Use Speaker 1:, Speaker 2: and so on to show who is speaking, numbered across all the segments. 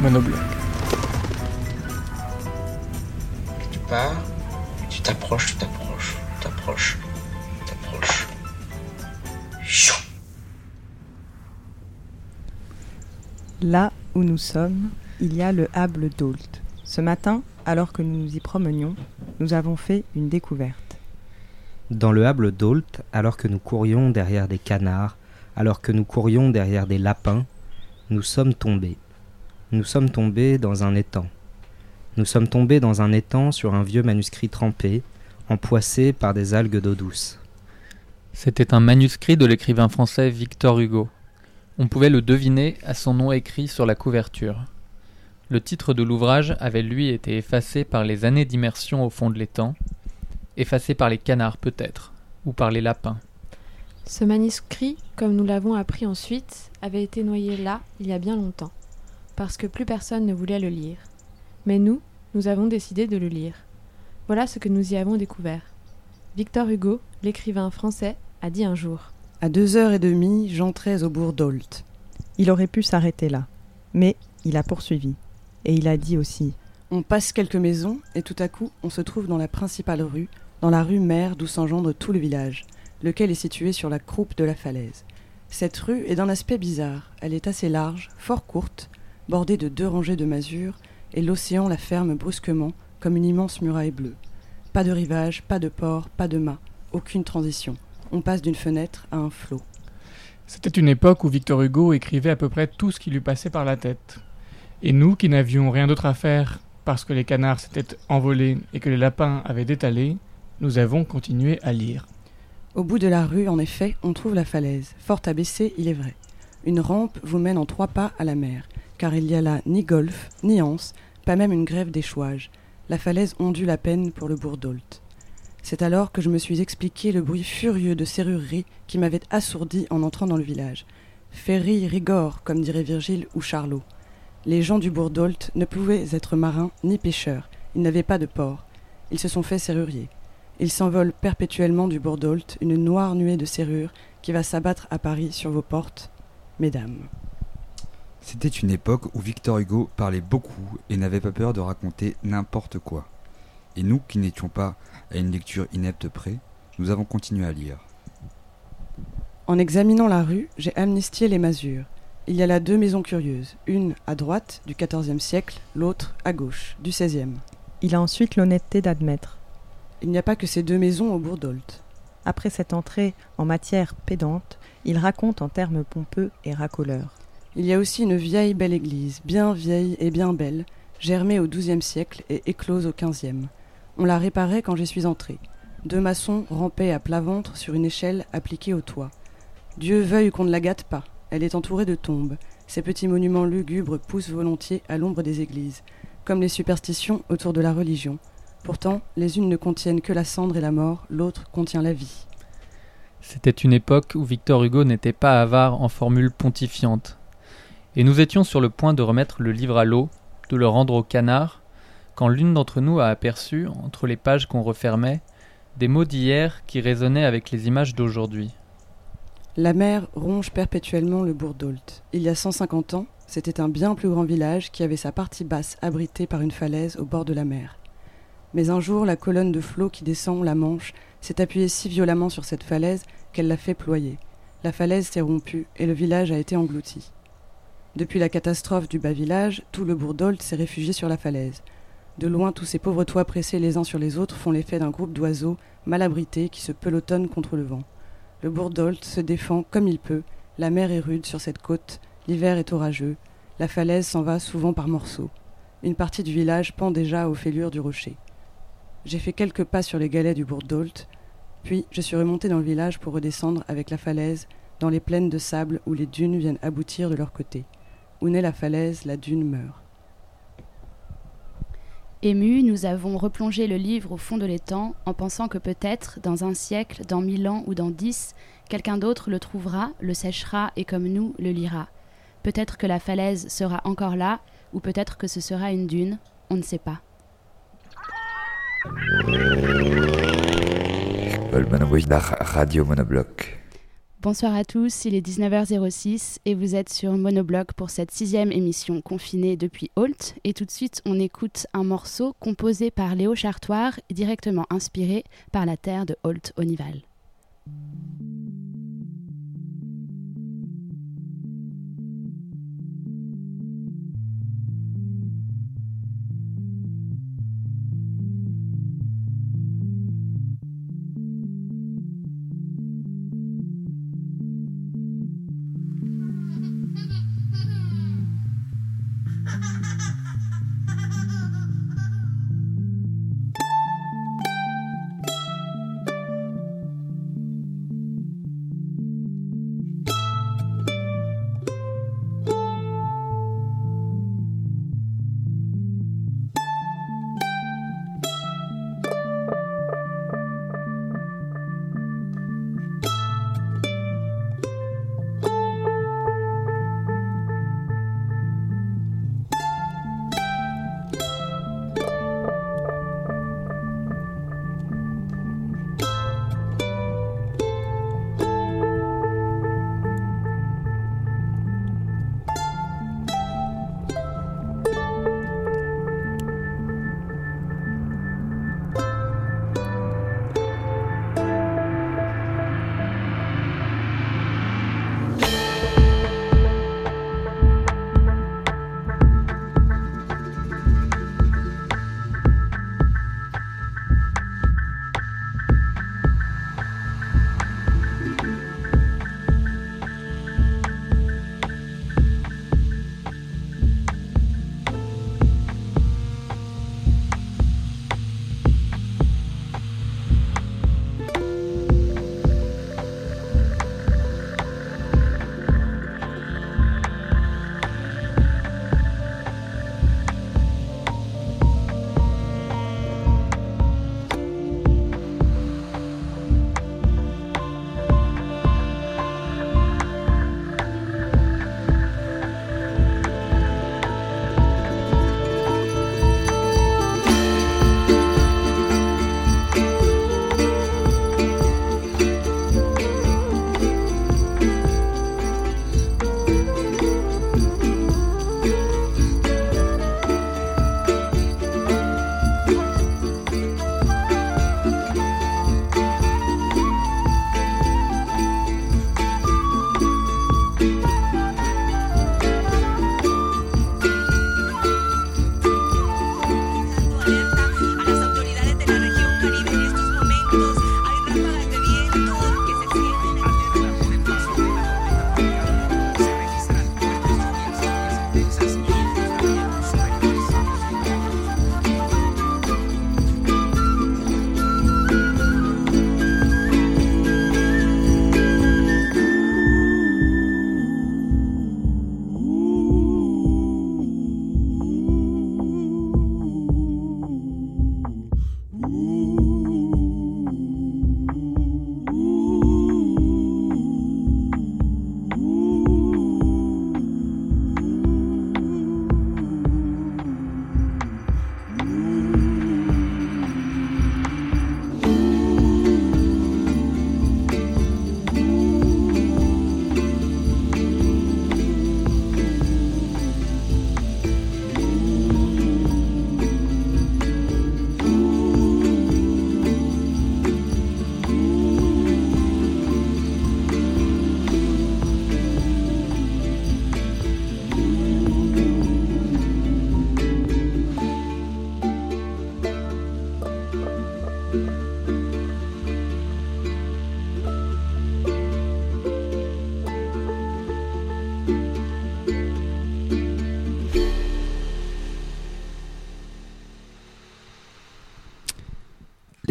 Speaker 1: Monobloc.
Speaker 2: Tu pars, tu t'approches, tu t'approches, tu t'approches, tu t'approches. Chou.
Speaker 3: Là où nous sommes, il y a le Hable d'Ault. Ce matin, alors que nous nous y promenions, nous avons fait une découverte.
Speaker 4: Dans le hable d'Ault, alors que nous courions derrière des canards, alors que nous courions derrière des lapins, nous sommes tombés. Nous sommes tombés dans un étang. Nous sommes tombés dans un étang sur un vieux manuscrit trempé, empoissé par des algues d'eau douce.
Speaker 1: C'était un manuscrit de l'écrivain français Victor Hugo. On pouvait le deviner à son nom écrit sur la couverture. Le titre de l'ouvrage avait lui été effacé par les années d'immersion au fond de l'étang, effacé par les canards peut-être, ou par les lapins.
Speaker 5: Ce manuscrit, comme nous l'avons appris ensuite, avait été noyé là il y a bien longtemps, parce que plus personne ne voulait le lire. Mais nous, nous avons décidé de le lire. Voilà ce que nous y avons découvert. Victor Hugo, l'écrivain français, a dit un jour
Speaker 3: À deux heures et demie, j'entrais au bourg d'Ault. Il aurait pu s'arrêter là, mais il a poursuivi. Et il a dit aussi On passe quelques maisons, et tout à coup, on se trouve dans la principale rue, dans la rue mère d'où s'engendre tout le village, lequel est situé sur la croupe de la falaise. Cette rue est d'un aspect bizarre. Elle est assez large, fort courte, bordée de deux rangées de masures, et l'océan la ferme brusquement, comme une immense muraille bleue. Pas de rivage, pas de port, pas de mât, aucune transition. On passe d'une fenêtre à un flot.
Speaker 1: C'était une époque où Victor Hugo écrivait à peu près tout ce qui lui passait par la tête. Et nous, qui n'avions rien d'autre à faire parce que les canards s'étaient envolés et que les lapins avaient détalé, nous avons continué à lire.
Speaker 3: Au bout de la rue, en effet, on trouve la falaise, fort abaissée, il est vrai. Une rampe vous mène en trois pas à la mer, car il n'y a là ni golfe, ni anse, pas même une grève d'échouage. La falaise ondule à peine pour le bourg d'Ault. C'est alors que je me suis expliqué le bruit furieux de serrurerie qui m'avait assourdi en entrant dans le village. Ferry rigore, comme dirait Virgile ou Charlot. Les gens du bourg ne pouvaient être marins ni pêcheurs, ils n'avaient pas de port. Ils se sont fait serruriers. Ils s'envolent perpétuellement du bourg une noire nuée de serrures qui va s'abattre à Paris sur vos portes, mesdames.
Speaker 6: C'était une époque où Victor Hugo parlait beaucoup et n'avait pas peur de raconter n'importe quoi. Et nous, qui n'étions pas à une lecture inepte près, nous avons continué à lire.
Speaker 3: En examinant la rue, j'ai amnistié les masures. Il y a là deux maisons curieuses, une à droite du XIVe siècle, l'autre à gauche du XVIe. Il a ensuite l'honnêteté d'admettre. Il n'y a pas que ces deux maisons au bourg d'Ault. Après cette entrée en matière pédante, il raconte en termes pompeux et racoleurs. Il y a aussi une vieille belle église, bien vieille et bien belle, germée au XIIe siècle et éclose au XVe. On la réparait quand j'y suis entré. Deux maçons rampaient à plat ventre sur une échelle appliquée au toit. Dieu veuille qu'on ne la gâte pas. Elle est entourée de tombes. Ces petits monuments lugubres poussent volontiers à l'ombre des églises, comme les superstitions autour de la religion. Pourtant, les unes ne contiennent que la cendre et la mort, l'autre contient la vie.
Speaker 1: C'était une époque où Victor Hugo n'était pas avare en formules pontifiantes. Et nous étions sur le point de remettre le livre à l'eau, de le rendre au canard, quand l'une d'entre nous a aperçu, entre les pages qu'on refermait, des mots d'hier qui résonnaient avec les images d'aujourd'hui.
Speaker 3: La mer ronge perpétuellement le bourg d'Ault. Il y a 150 ans, c'était un bien plus grand village qui avait sa partie basse abritée par une falaise au bord de la mer. Mais un jour, la colonne de flot qui descend la Manche s'est appuyée si violemment sur cette falaise qu'elle l'a fait ployer. La falaise s'est rompue et le village a été englouti. Depuis la catastrophe du bas village, tout le bourg d'Olt s'est réfugié sur la falaise. De loin, tous ces pauvres toits pressés les uns sur les autres font l'effet d'un groupe d'oiseaux mal abrités qui se pelotonnent contre le vent. Le bourg d'Olt se défend comme il peut, la mer est rude sur cette côte, l'hiver est orageux, la falaise s'en va souvent par morceaux. Une partie du village pend déjà aux fêlures du rocher. J'ai fait quelques pas sur les galets du bourg d'Olt, puis je suis remonté dans le village pour redescendre avec la falaise dans les plaines de sable où les dunes viennent aboutir de leur côté. Où naît la falaise, la dune meurt.
Speaker 7: Émus, nous avons replongé le livre au fond de l'étang en pensant que peut-être, dans un siècle, dans mille ans ou dans dix, quelqu'un d'autre le trouvera, le séchera et comme nous le lira. Peut-être que la falaise sera encore là, ou peut-être que ce sera une dune, on ne sait pas.
Speaker 8: Radio Monobloc.
Speaker 7: Bonsoir à tous, il est 19h06 et vous êtes sur Monobloc pour cette sixième émission confinée depuis Holt. Et tout de suite, on écoute un morceau composé par Léo Chartoir, directement inspiré par la terre de Holt-Onival.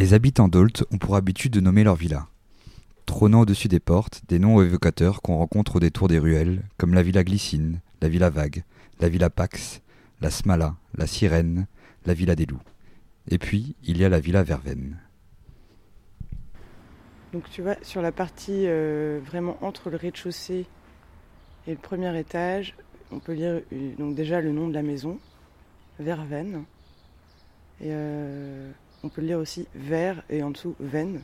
Speaker 6: Les habitants d'Olt ont pour habitude de nommer leur villa. Trônant au-dessus des portes, des noms évocateurs qu'on rencontre au détour des ruelles, comme la villa Glycine, la villa Vague, la villa Pax, la Smala, la Sirène, la villa des Loups. Et puis, il y a la villa Verveine.
Speaker 3: Donc tu vois, sur la partie euh, vraiment entre le rez-de-chaussée et le premier étage, on peut lire euh, déjà le nom de la maison, Verveine. Euh, on peut lire aussi Ver et en dessous Veine.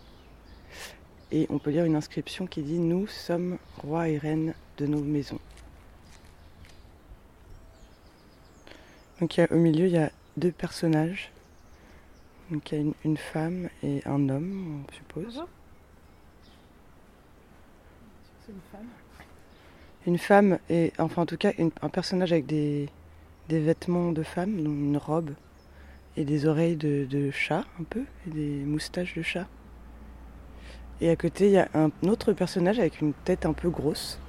Speaker 3: Et on peut lire une inscription qui dit Nous sommes rois et reines de nos maisons. Donc il y a- au milieu, il y a deux personnages. Donc il y a une, une femme et un homme, on suppose. Une femme et enfin en tout cas une- un personnage avec des, des vêtements de femme, donc une robe et des oreilles de, chat un peu et des moustaches de chat. Et à côté il y a un autre personnage avec une tête un peu grosse,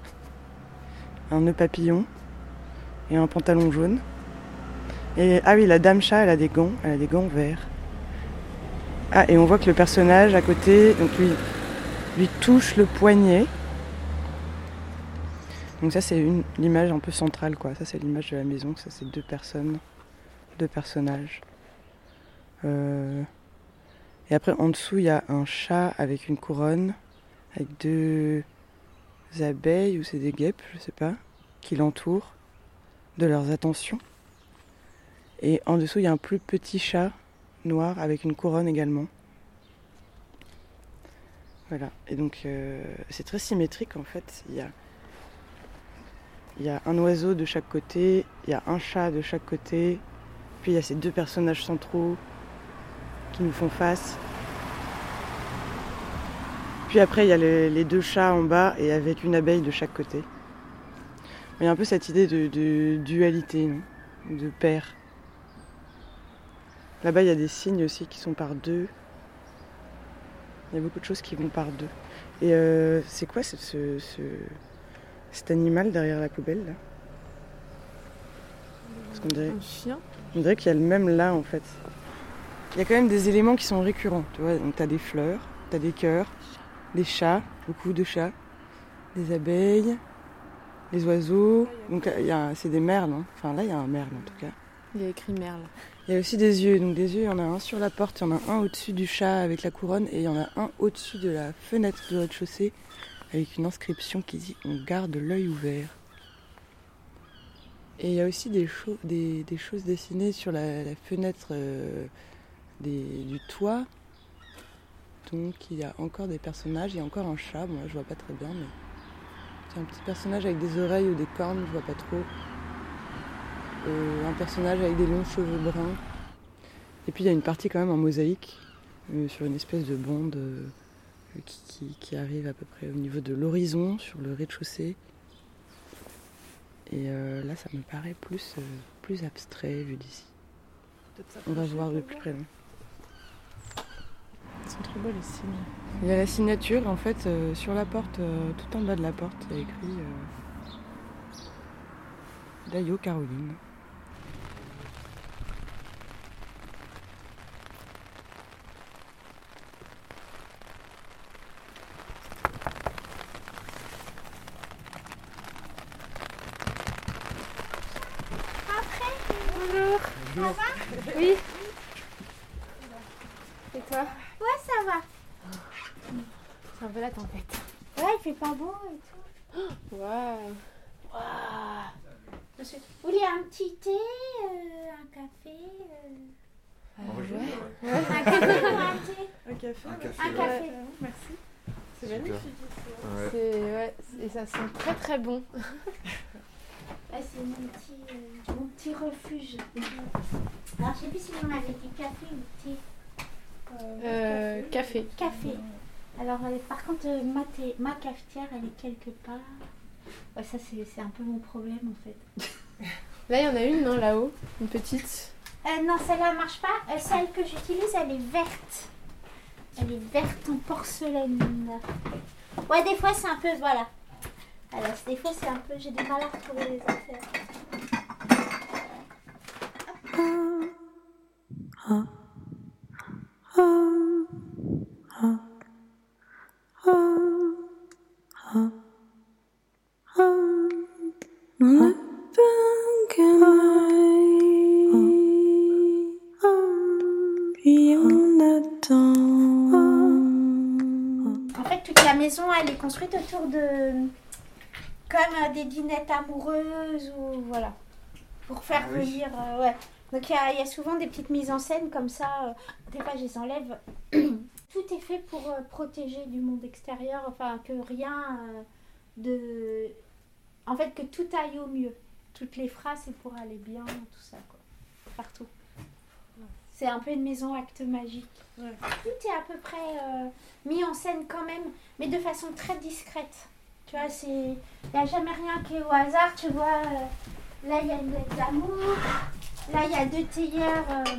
Speaker 3: un nœud papillon et un pantalon jaune. Et ah oui la dame chat elle a des gants, elle a des gants verts. Ah et on voit que le personnage à côté donc lui lui touche le poignet. Donc ça c'est l'image un peu centrale quoi. Ça c'est l'image de la maison. Ça c'est deux personnes, deux personnages. Euh, Et après en dessous il y a un chat avec une couronne, avec deux abeilles ou c'est des guêpes, je sais pas, qui l'entourent de leurs attentions. Et en dessous il y a un plus petit chat noir avec une couronne également. Voilà. Et donc euh, c'est très symétrique en fait. Il y a il y a un oiseau de chaque côté, il y a un chat de chaque côté, puis il y a ces deux personnages centraux qui nous font face. Puis après, il y a les, les deux chats en bas et avec une abeille de chaque côté. Il y a un peu cette idée de, de dualité, non? De paire. Là-bas, il y a des signes aussi qui sont par deux. Il y a beaucoup de choses qui vont par deux. Et euh, c'est quoi ce, ce- ce- cet animal derrière la poubelle là? Parce qu'on dirait,
Speaker 5: Un chien
Speaker 3: on dirait qu'il y a le même là en fait. Il y a quand même des éléments qui sont récurrents. Tu vois, donc t'as des fleurs, t'as des cœurs, des chats, beaucoup de chats, des abeilles, des oiseaux. Donc c'est des merles. hein. Enfin là, il y a un merle en tout cas.
Speaker 5: Il y a écrit merle.
Speaker 3: Il y a aussi des yeux. Donc des yeux, il y en a un sur la porte, il y en a un au-dessus du chat avec la couronne et il y en a un au-dessus de la fenêtre du rez-de-chaussée avec une inscription qui dit On garde l'œil ouvert. Et il y a aussi des, cho- des, des choses dessinées sur la, la fenêtre euh, des- du toit. Donc il y a encore des personnages, il y a encore un chat, moi je vois pas très bien, mais c'est un petit personnage avec des oreilles ou des cornes, je vois pas trop. Euh, un personnage avec des longs cheveux bruns. Et puis il y a une partie quand même en mosaïque, euh, sur une espèce de bande euh, qui, qui- qui arrive à peu près au niveau de l'horizon, sur le rez-de-chaussée. Et là, ça me paraît plus, plus abstrait vu d'ici. On va voir de plus près.
Speaker 5: Ils sont trop beaux les signes.
Speaker 3: Il y a la signature en fait euh, sur la porte, euh, tout en bas de la porte, il y a écrit euh, Dayo Caroline.
Speaker 9: Bonjour. Ça va? Oui. Et toi? Ouais, ça va.
Speaker 5: C'est un peu la tempête.
Speaker 9: Ouais, il fait pas beau et tout.
Speaker 5: Waouh.
Speaker 9: Monsieur, vous voulez un petit thé, euh, un café euh,
Speaker 5: ouais.
Speaker 9: Un café ou un thé
Speaker 3: Un café
Speaker 9: Un café.
Speaker 5: Ouais.
Speaker 3: Merci.
Speaker 5: C'est magnifique.
Speaker 8: Ouais.
Speaker 5: C'est ouais, et ça sent très très bon.
Speaker 9: Ouais, c'est mon petit, euh, mon petit refuge. Alors, je sais plus si vous m'avez dit café ou thé.
Speaker 5: Euh, café.
Speaker 9: Café. Alors, euh, par contre, euh, ma, thé- ma cafetière, elle est quelque part. Ouais, ça, c'est c'est un peu mon problème en fait.
Speaker 5: Là, il y en a une, non, là-haut, une petite.
Speaker 9: Euh, non, celle-là marche pas. Euh, celle que j'utilise, elle est verte. Elle est verte en porcelaine. Ouais, des fois, c'est un peu. Voilà. Alors, des fois, c'est un peu. J'ai du mal à retrouver les affaires.
Speaker 10: En fait toute la maison elle est construite
Speaker 9: autour de comme euh, des dînettes amoureuses ou voilà. Pour faire
Speaker 10: ah
Speaker 9: venir euh, ouais. Donc il y, a- il y a souvent des petites mises en scène comme ça. euh, des fois, je les enlève. Tout est fait pour euh, protéger du monde extérieur, enfin que rien euh, de. En fait, que tout aille au mieux. Toutes les phrases, c'est pour aller bien, tout ça, quoi. Partout. C'est un peu une maison acte magique. Tout est à peu près euh, mis en scène quand même, mais de façon très discrète. Tu vois, c'est. Il n'y a jamais rien qui est au hasard, tu vois. euh, là, il y a une lettre d'amour. Là, il y a deux théières. euh,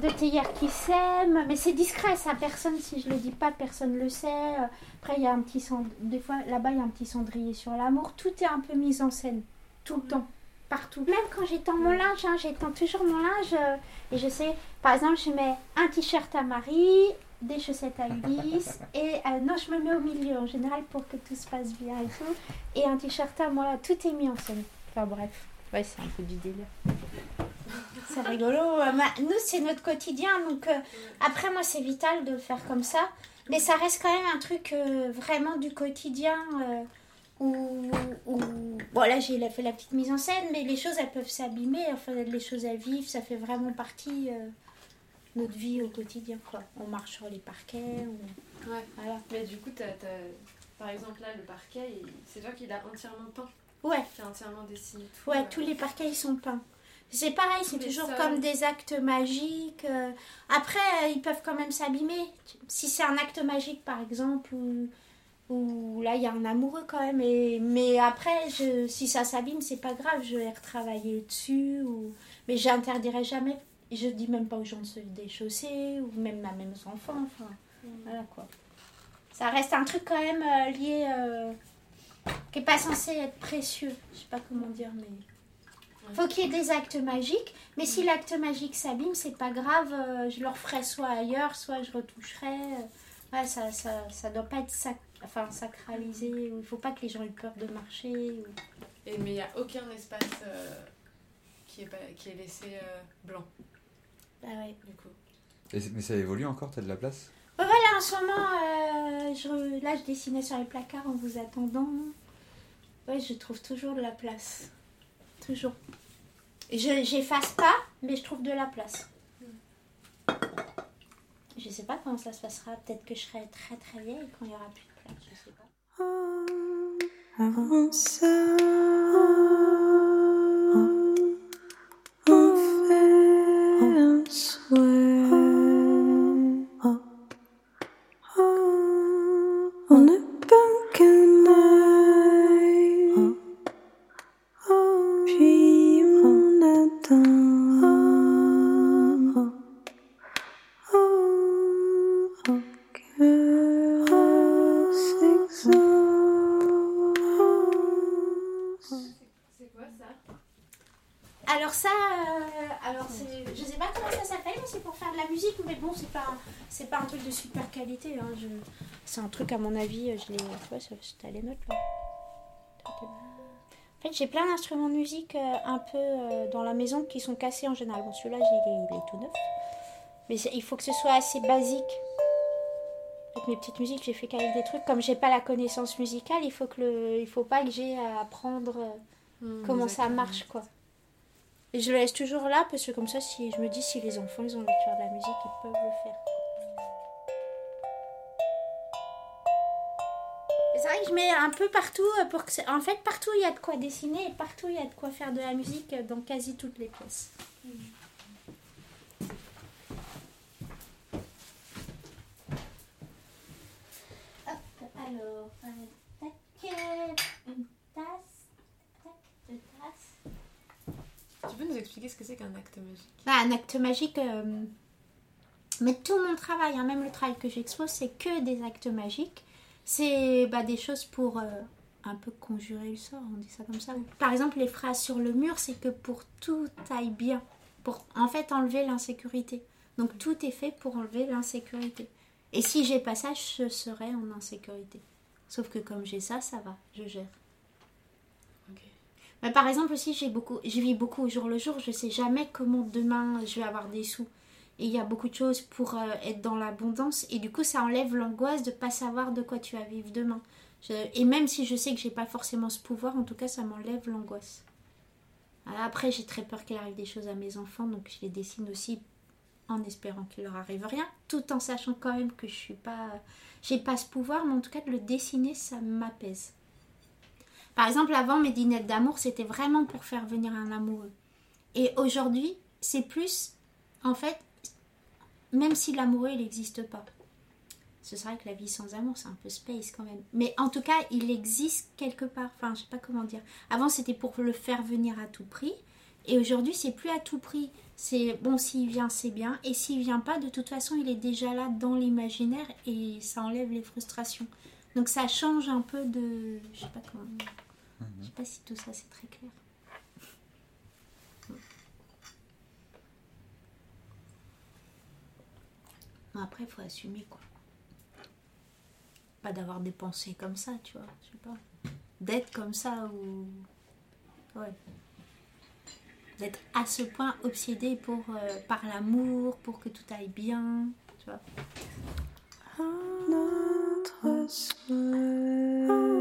Speaker 9: deux théières qui s'aiment, mais c'est discret, ça personne, si je le dis pas, personne le sait. Après, il y a un petit cend... des fois là-bas, il y a un petit cendrier sur l'amour. Tout est un peu mis en scène, tout le temps, partout. Même quand j'étends mon linge, hein, j'étends toujours mon linge euh, et je sais, par exemple, je mets un t-shirt à Marie, des chaussettes à Ulysse et euh, non, je me mets au milieu en général pour que tout se passe bien et tout, et un t-shirt à moi. Tout est mis en scène. Enfin bref, ouais, c'est un peu du délire. C'est rigolo. Euh, Nous, c'est notre quotidien. Donc, euh, après, moi, c'est vital de le faire comme ça. Mais ça reste quand même un truc euh, vraiment du quotidien. euh, où, où- Bon, là, j'ai fait la petite mise en scène, mais les choses, elles peuvent s'abîmer. Enfin, les choses à vivre, ça fait vraiment partie de notre vie au quotidien. Quoi. On marche sur les parquets. on-
Speaker 5: Ouais.
Speaker 9: Voilà.
Speaker 5: Mais du coup, t'as- par exemple, là, le parquet, il- c'est toi qui l'as entièrement peint.
Speaker 9: Ouais.
Speaker 5: Qui a entièrement dessiné tout.
Speaker 9: Ouais, tous les parquets ils sont peints. C'est pareil, c'est toujours comme des actes magiques. euh. Après, euh, ils peuvent quand même s'abîmer. Si c'est un acte magique, par exemple, ou, ou là, il y a un amoureux quand même. Et, mais après, je, si ça s'abîme, c'est pas grave. Je vais retravailler dessus. Ou, mais j'interdirai jamais. Je dis même pas aux gens de se déchausser, ou même à même aux enfants. Enfin, voilà quoi. Ça reste un truc quand même euh, lié. euh, qui est pas censé être précieux. Je sais pas comment dire, mais. Faut qu'il y ait des actes magiques, mais si l'acte magique s'abîme, c'est pas grave, euh, je le referai soit ailleurs, soit je retoucherai. euh, ouais, ça, ça, ça doit pas être sac- enfin, sacralisé, il faut pas que les gens aient peur de marcher. ou-
Speaker 5: Et, mais il n'y a aucun espace euh, qui, est pas, qui est laissé euh, blanc.
Speaker 9: Bah ouais.
Speaker 5: Du coup.
Speaker 6: Et mais ça évolue encore, t'as de la place?
Speaker 9: Ouais, Voilà, en ce moment, euh, je, là, je dessinais sur les placards en vous attendant. Ouais, je trouve toujours de la place. Toujours. Je j'efface pas, mais je trouve de la place. Je sais pas comment ça se passera. Peut-être que je serai très très vieille quand il y aura plus de place. Je sais pas.
Speaker 5: C'est
Speaker 9: un truc à mon avis, je l'ai, tu vois, ça- les notes là. En fait, j'ai plein d'instruments de musique euh, un peu euh, dans la maison qui sont cassés en général. Bon, celui-là, il est, il est tout neuf, mais il faut que ce soit assez basique. Avec mes petites musiques, j'ai fait qu'avec des trucs. Comme j'ai pas la connaissance musicale, il faut que le, il faut pas que j'ai à apprendre euh,
Speaker 5: Hmm,
Speaker 9: comment ça marche, quoi. Et je le laisse toujours là parce que comme ça, si je me dis si les enfants ils ont envie de faire de la musique, ils peuvent le faire. C'est vrai que je mets un peu partout euh, pour que en fait partout il y a de quoi dessiner et partout il y a de quoi faire de la musique euh, dans quasi toutes les pièces. Hop, alors, tac, une tasse, tac, deux tasses.
Speaker 5: Tu peux nous expliquer ce que c'est qu'un acte magique?
Speaker 9: Bah, un acte magique. euh, Mais tout mon travail, hein, même le travail que j'expose, c'est que des actes magiques. C'est bah, des choses pour euh, un peu conjurer le sort, on dit ça comme ça. Par exemple, les phrases sur le mur, c'est que pour tout aille bien. Pour en fait enlever l'insécurité. Donc tout est fait pour enlever l'insécurité. Et si j'ai pas ça, je serai en insécurité. Sauf que comme j'ai ça, ça va, je gère. Mais par exemple aussi, j'ai beaucoup, je vis beaucoup au jour le jour. Je sais jamais comment demain je vais avoir des sous. Il y a beaucoup de choses pour euh, être dans l'abondance. Et du coup, ça enlève l'angoisse de pas savoir de quoi tu vas vivre demain. Et même si je sais que j'ai pas forcément ce pouvoir, en tout cas, ça m'enlève l'angoisse. Après, j'ai très peur qu'il arrive des choses à mes enfants, donc je les dessine aussi en espérant qu'il leur arrive rien, tout en sachant quand même que je suis pas, j'ai pas ce pouvoir, mais en tout cas de le dessiner, ça m'apaise. Par exemple, avant mes dîners d'amour, c'était vraiment pour faire venir un amoureux. Et aujourd'hui, c'est plus, en fait, même si l'amoureux, il n'existe pas. Ce serait que la vie sans amour, c'est un peu space quand même. Mais en tout cas, il existe quelque part. Enfin, je sais pas comment dire. Avant, c'était pour le faire venir à tout prix. Et aujourd'hui, c'est plus à tout prix. C'est bon, s'il vient, c'est bien. Et s'il vient pas, de toute façon, il est déjà là dans l'imaginaire et ça enlève les frustrations. Donc ça change un peu de. Je sais pas comment. Je sais pas si tout ça c'est très clair. Après, il faut assumer quoi. Pas d'avoir des pensées comme ça, tu vois. Je sais pas. D'être comme ça ou. Ouais. D'être à ce point obsédé pour, euh, par l'amour, pour que tout aille bien, tu vois.
Speaker 10: Notre
Speaker 9: Ouais,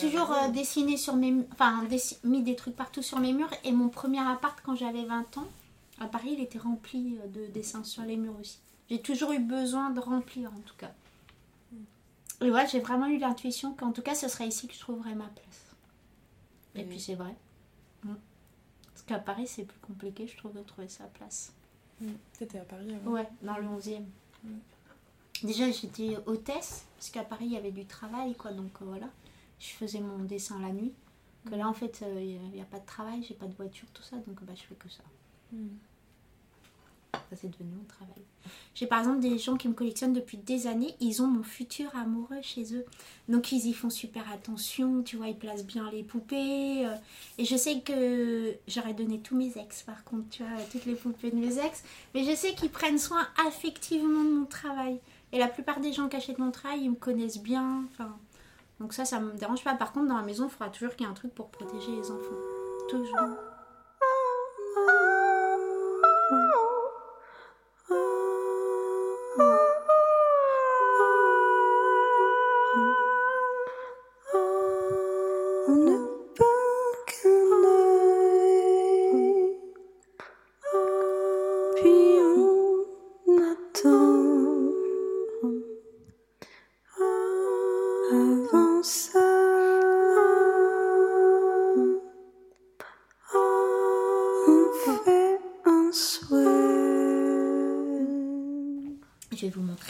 Speaker 9: J'ai toujours euh, dessiné sur mes enfin mis des trucs partout sur mes murs et mon premier appart quand j'avais 20 ans à Paris il était rempli euh, de dessins sur les murs aussi. J'ai toujours eu besoin de remplir en tout cas. Et ouais, j'ai vraiment eu l'intuition qu'en tout cas ce serait ici que je trouverais ma place. Et
Speaker 3: Oui.
Speaker 9: puis c'est vrai. Mm. Parce qu'à Paris c'est plus compliqué je trouve de trouver sa place.
Speaker 5: T'étais à Paris avant
Speaker 9: Ouais, dans le 11e. Déjà, j'étais hôtesse, parce qu'à Paris, il y avait du travail, quoi. Donc euh, voilà, je faisais mon dessin la nuit. Que là, en fait, euh, il n'y a pas de travail, j'ai pas de voiture, tout ça. Donc bah, je fais que ça. Ça, c'est devenu mon travail. J'ai par exemple des gens qui me collectionnent depuis des années, ils ont mon futur amoureux chez eux. Donc ils y font super attention, tu vois, ils placent bien les poupées. euh, et je sais que j'aurais donné tous mes ex, par contre, tu vois, toutes les poupées de mes ex. Mais je sais qu'ils prennent soin affectivement de mon travail. Et la plupart des gens qui achètent mon travail, ils me connaissent bien. Enfin, donc ça, ça me dérange pas. Par contre, dans la maison, il faudra toujours qu'il y ait un truc pour protéger les enfants. Toujours.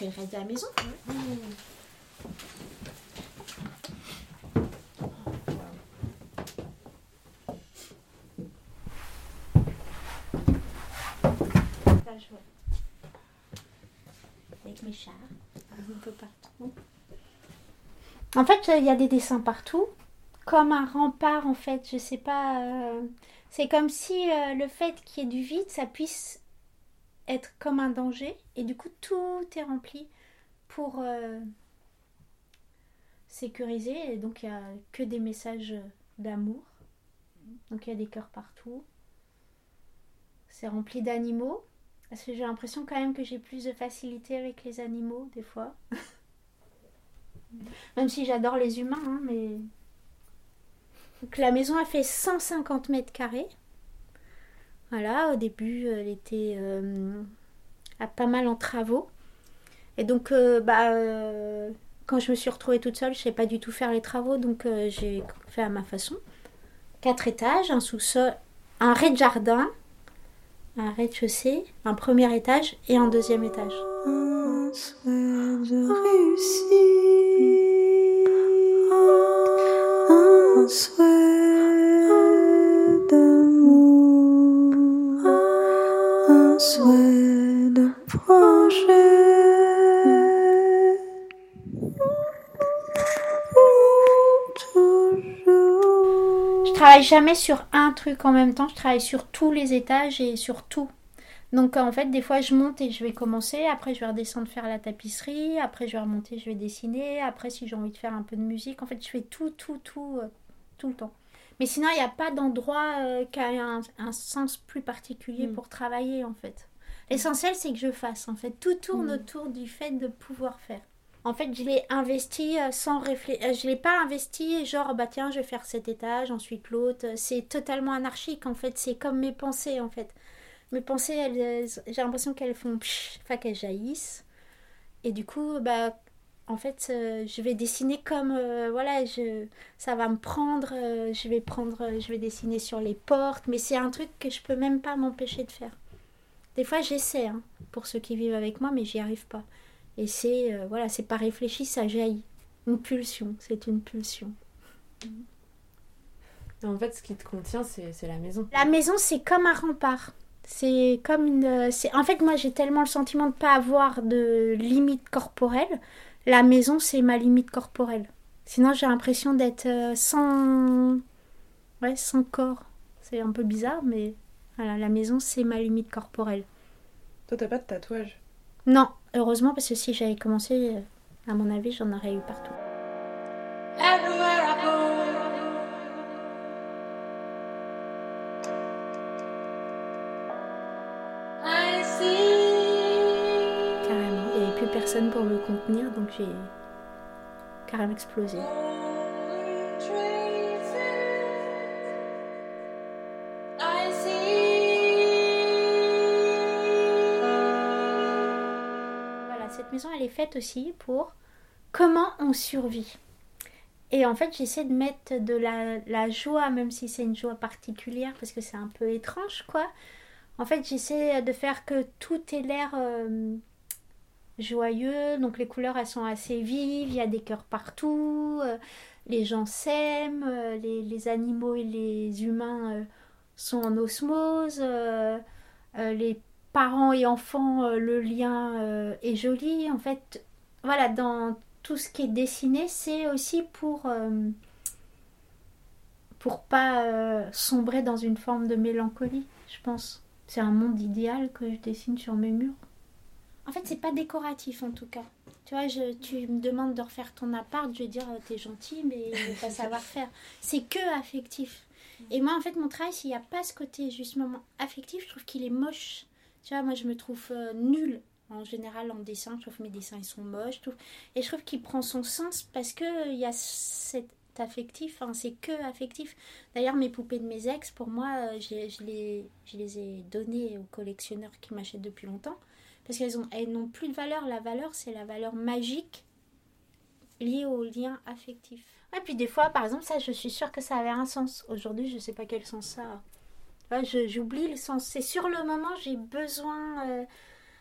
Speaker 9: Le reste de la maison. Avec mes chars, un peu partout. En fait, il y a des dessins partout, comme un rempart en fait. Je sais pas. euh, C'est comme si euh, le fait qu'il y ait du vide, ça puisse être comme un danger et du coup tout est rempli pour euh, sécuriser. Et donc il n'y a que des messages d'amour. Donc il y a des cœurs partout. C'est rempli d'animaux. Parce que j'ai l'impression quand même que j'ai plus de facilité avec les animaux des fois. Même si j'adore les humains hein, mais donc la maison a fait 150 mètres carrés au début, elle était euh, à pas mal en travaux. Et donc, euh, bah, euh, quand je me suis retrouvée toute seule, je ne sais pas du tout faire les travaux, donc euh, j'ai fait à ma façon. Quatre étages, un sous-sol, un rez-de-jardin, un rez-de-chaussée, un premier étage et un deuxième étage. Je travaille jamais sur un truc en même temps, je travaille sur tous les étages et sur tout. Donc en fait, des fois, je monte et je vais commencer. Après, je vais redescendre faire la tapisserie. Après, je vais remonter, je vais dessiner. Après, si j'ai envie de faire un peu de musique, en fait, je fais tout, tout, tout, euh, tout le temps. Mais sinon, il n'y a pas d'endroit euh, qui a un, un sens plus particulier pour travailler, en fait. L'essentiel, c'est que je fasse, en fait. Tout tourne autour du fait de pouvoir faire. En fait, je l'ai investi euh, sans réfléchir. Je l'ai pas investi genre, bah tiens, je vais faire cet étage, ensuite l'autre. C'est totalement anarchique, en fait. C'est comme mes pensées, en fait. Mes pensées, elles, elles- j'ai l'impression qu'elles font psh, enfin qu'elles jaillissent. Et du coup, bah, en fait, euh, je vais dessiner comme, euh, voilà, je, ça va me prendre. euh, je vais prendre, je vais dessiner sur les portes. Mais c'est un truc que je peux même pas m'empêcher de faire. Des fois, j'essaie, hein, pour ceux qui vivent avec moi, mais j'y arrive pas. Et c'est, voilà, c'est pas réfléchi, ça jaillit. Une pulsion, c'est une pulsion.
Speaker 5: En fait, ce qui te contient, c'est c'est la maison.
Speaker 9: La maison, c'est comme un rempart. C'est comme une. C'est... En fait, moi, j'ai tellement le sentiment de ne pas avoir de limite corporelle. La maison, c'est ma limite corporelle. Sinon, j'ai l'impression d'être euh, sans. Ouais, sans corps. C'est un peu bizarre, mais voilà, la maison, c'est ma limite corporelle.
Speaker 5: Toi, t'as pas de tatouage?
Speaker 9: Non, heureusement, parce que si j'avais commencé, euh, à mon avis, j'en aurais eu partout. Pour me contenir, donc j'ai carrément explosé. Voilà, cette maison, elle est faite aussi pour comment on survit. Et en fait, j'essaie de mettre de la, la joie, même si c'est une joie particulière, parce que c'est un peu étrange, quoi. En fait, j'essaie de faire que tout ait l'air euh, joyeux. Donc, les couleurs, elles sont assez vives. Il y a des cœurs partout. euh, les gens s'aiment. euh, les, animaux et les humains euh, sont en osmose. les parents et enfants, le lien est joli. En fait, voilà, dans tout ce qui est dessiné, c'est aussi pour pour pas sombrer dans une forme de mélancolie, je pense. C'est un monde idéal que je dessine sur mes murs. En fait, c'est pas décoratif en tout cas. Tu vois, je, tu me demandes de refaire ton appart, je vais dire euh, t'es gentil, mais je vais pas savoir faire. C'est que affectif. Et moi, en fait, mon travail, s'il n'y a pas ce côté justement affectif, je trouve qu'il est moche. Tu vois, moi, je me trouve euh, nulle en général en dessin. Je trouve que mes dessins, ils sont moches. je trouve- Et je trouve qu'il prend son sens parce que il y a cet affectif, hein, c'est que affectif. D'ailleurs, mes poupées de mes ex, pour moi, euh, j'ai- je, les, je les ai données aux collectionneurs qui m'achètent depuis longtemps. Parce qu'elles ont, elles n'ont plus de valeur. La valeur, c'est la valeur magique liée au lien affectif. Et puis des fois, par exemple, ça, je suis sûre que ça avait un sens. Aujourd'hui, je sais pas quel sens ça a. Ouais, J'oublie le sens. C'est sur le moment, j'ai besoin. euh,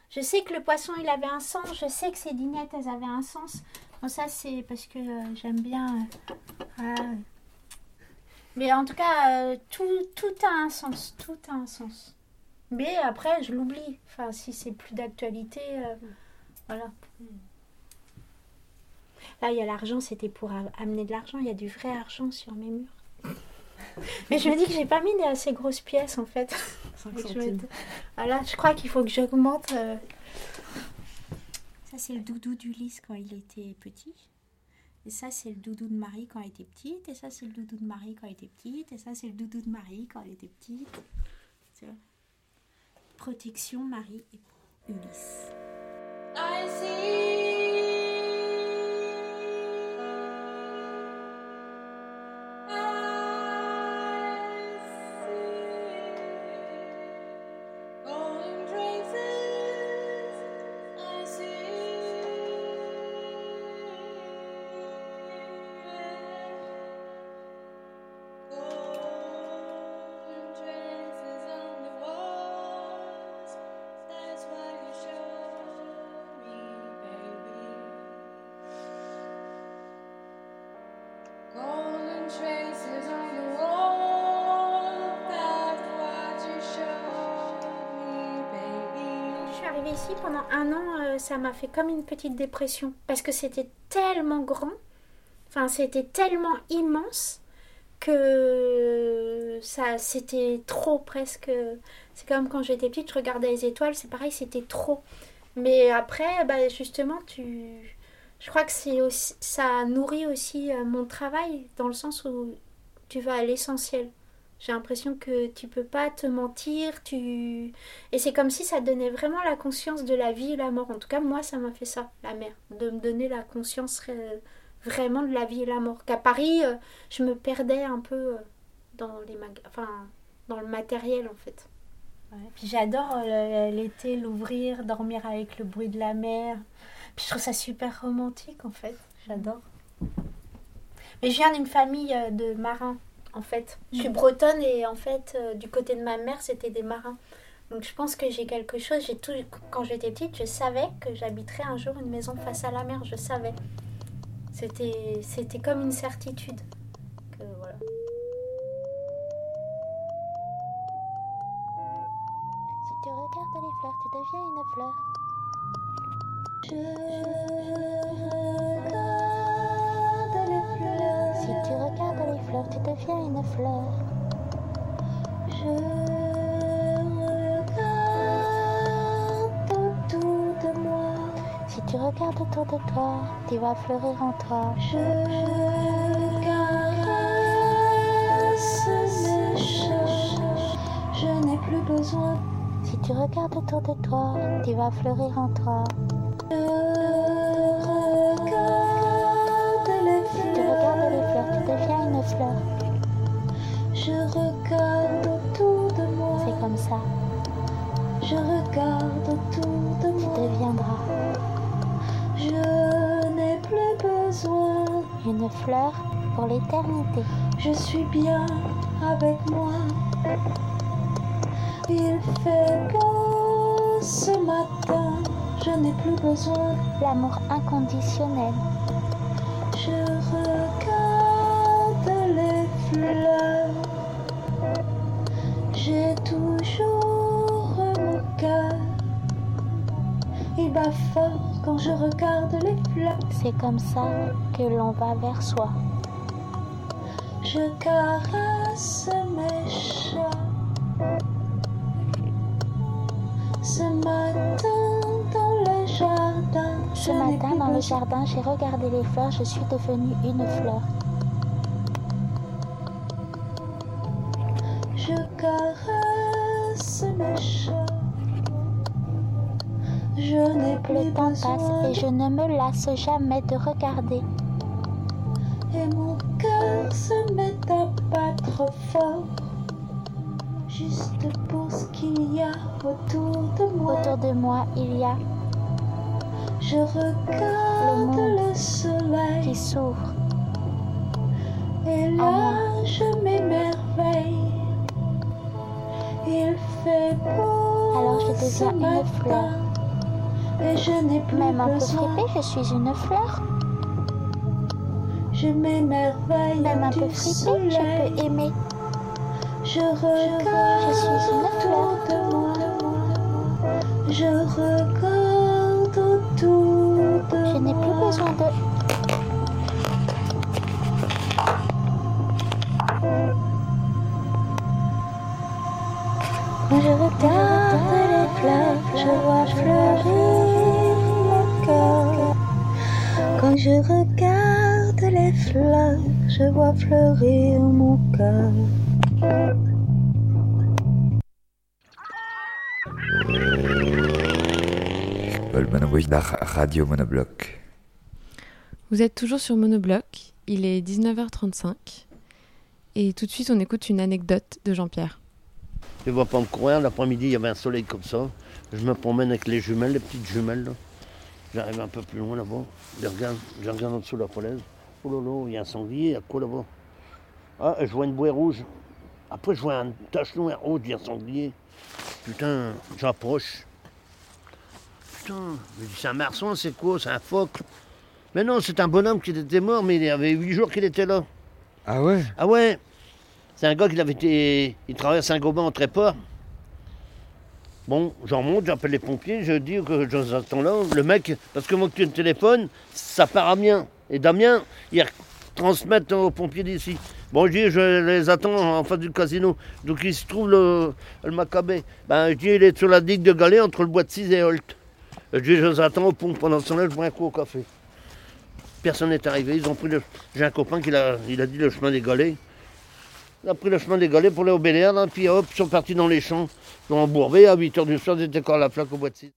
Speaker 9: je sais que le poisson, il avait un sens. Je sais que ces dignettes, elles avaient un sens. Bon, ça, c'est parce que euh, j'aime bien. euh. Mais en tout cas, tout, tout a un sens. Tout a un sens. Mais après, je l'oublie. Enfin, si c'est plus d'actualité, euh, voilà. Là, il y a l'argent, c'était pour amener de l'argent. Il y a du vrai argent sur mes murs. Mais je me dis que j'ai pas mis de assez grosses pièces en fait. Je Voilà, je crois qu'il faut que j'augmente. euh. Ça, c'est le doudou d'Ulysse quand il était petit. Et ça, c'est le doudou de Marie quand elle était petite. Et ça, c'est le doudou de Marie quand elle était petite. Et ça, c'est le doudou de Marie quand elle était petite. Tu vois? Protection Marie et Ulysse. Pendant un an, euh, ça m'a fait comme une petite dépression parce que c'était tellement grand, enfin c'était tellement immense que ça, c'était trop presque. C'est comme quand j'étais petite, je regardais les étoiles, c'est pareil, c'était trop. Mais après, bah, justement, tu, je crois que ça nourrit aussi euh, mon travail dans le sens où tu vas à l'essentiel. J'ai l'impression que tu peux pas te mentir, tu et c'est comme si ça te donnait vraiment la conscience de la vie et la mort. En tout cas, moi, ça m'a fait ça, la mer, de me donner la conscience euh, vraiment de la vie et la mort. Qu'à Paris, euh, je me perdais un peu euh, dans les mag... enfin dans le matériel en fait.
Speaker 11: Ouais, Puis j'adore l'été, l'ouvrir, dormir avec le bruit de la mer. Puis je trouve ça super romantique en fait. J'adore.
Speaker 9: Mais je viens d'une famille de marins, en fait. Je suis bretonne et en fait, euh, du côté de ma mère, c'était des marins. Donc je pense que j'ai quelque chose. J'ai tout. Quand j'étais petite, je savais que j'habiterais un jour une maison face à la mer. Je savais. C'était, c'était comme une certitude. Que voilà.
Speaker 12: Si tu regardes les fleurs, tu deviens une fleur. Si deviens une fleur. Je regarde autour de moi. Si tu regardes autour de toi, tu vas fleurir en toi. Je caresse mes. Je n'ai plus besoin. Si tu regardes autour de toi, tu vas fleurir en toi. Si tu regardes les fleurs, tu deviens une fleur. Je regarde autour de moi. Tu deviendras. Je n'ai plus besoin. Une fleur pour l'éternité. Je suis bien avec moi. Il fait beau ce matin. Je n'ai plus besoin. L'amour inconditionnel. Fort quand je regarde les fleurs. C'est comme ça que l'on va vers soi. Je caresse mes chats. Ce matin dans le jardin. Ce matin dans le jardin, j'ai regardé les fleurs, je suis devenue une fleur. Je caresse mes chats. Je n'ai plus Le temps passe et je ne me lasse jamais de regarder. Et mon cœur se met à battre fort. Juste pour ce qu'il y a autour de moi. Autour de moi, il y a. Je regarde le, soleil qui s'ouvre. Et là, je m'émerveille. Il fait beau. Alors je deviens une fleur. Et je n'ai plus Même un peu fripée, je suis une fleur. Je m'émerveille. Même un peu fripée, je peux aimer. Je regarde je suis une fleur de moi. Je regarde autour de Je n'ai plus besoin de. Je regarde les fleurs, je vois fleurir mon cœur.
Speaker 8: Radio monobloc.
Speaker 5: Vous êtes toujours sur Monobloc, il est 19h35 et tout de suite on écoute une anecdote de Jean-Pierre.
Speaker 13: Je ne vois pas me courir. L'après-midi, il y avait un soleil comme ça. Je me promène avec les jumelles, les petites jumelles. là. J'arrive un peu plus loin là-bas. Je regarde, je regarde en dessous de la falaise. Oh là là, il y a un sanglier. À quoi là-bas? Ah, je vois une bouée rouge. Après, je vois une tache noire rouge. Il y a un sanglier. Putain, j'approche. Putain, c'est un marsouin, c'est quoi? C'est un phoque Mais non, c'est un bonhomme qui était mort, mais il y avait huit jours qu'il était là.
Speaker 6: Ah ouais?
Speaker 13: Ah ouais C'est un gars qui avait été. Il traverse un gobain en tréport. Bon, j'en monte, j'appelle les pompiers, je dis que dans ce temps-là, le mec, parce que moi que tu téléphone, ça part à Amiens. Et d'Amiens, ils transmettent aux pompiers d'ici. Bon, je dis, je les attends en face du casino. Donc il se trouve le, le Maccabée. Ben, je dis, il est sur la digue de Galets entre le bois de 6 et Holt. Je dis, je les attends au pont. Pendant ce temps-là, je bois un coup au café. Personne n'est arrivé. Ils ont pris le... J'ai un copain qui a, il dit le chemin des Galets. Il a pris le chemin des Galets pour aller au Béliard, là, puis hop, ils sont partis dans les champs. À 8h du soir, encore la flaque au bois de 6.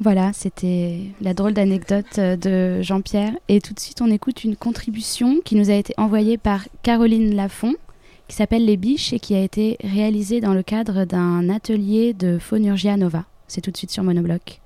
Speaker 7: Voilà, c'était la drôle d'anecdote euh, de Jean-Pierre. Et tout de suite, on écoute une contribution qui nous a été envoyée par Caroline Lafont, qui s'appelle Les Biches et qui a été réalisée dans le cadre d'un atelier de Phonurgia Nova. C'est tout de suite sur Monobloc.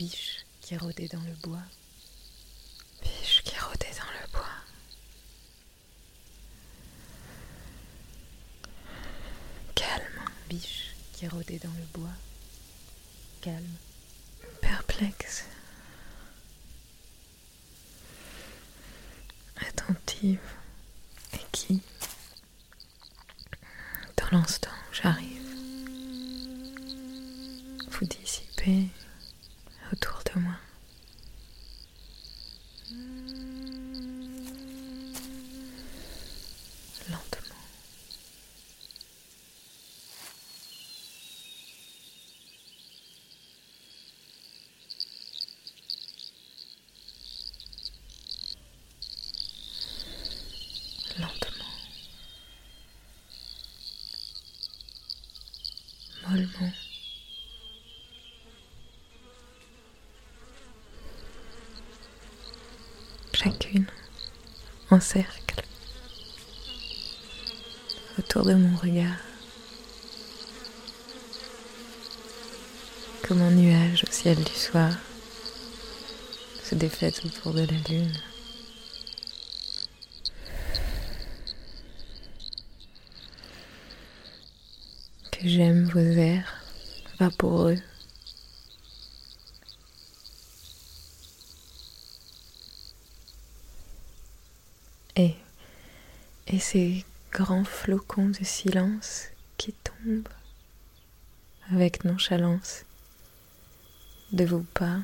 Speaker 5: Biche qui rôdait dans le bois. Biche qui rôdait dans le bois. Calme, biche qui rôdait dans le bois. Calme, perplexe. Attentive et qui, dans l'instant où j'arrive, vous dissipez autour de moi. Lentement. Lentement. Mollement. chacune en cercle. Autour de mon regard, comme un nuage au ciel du soir. Se défaite autour de la lune. Que j'aime vos airs vaporeux et, et ces flocons de silence qui tombent avec nonchalance de vos pas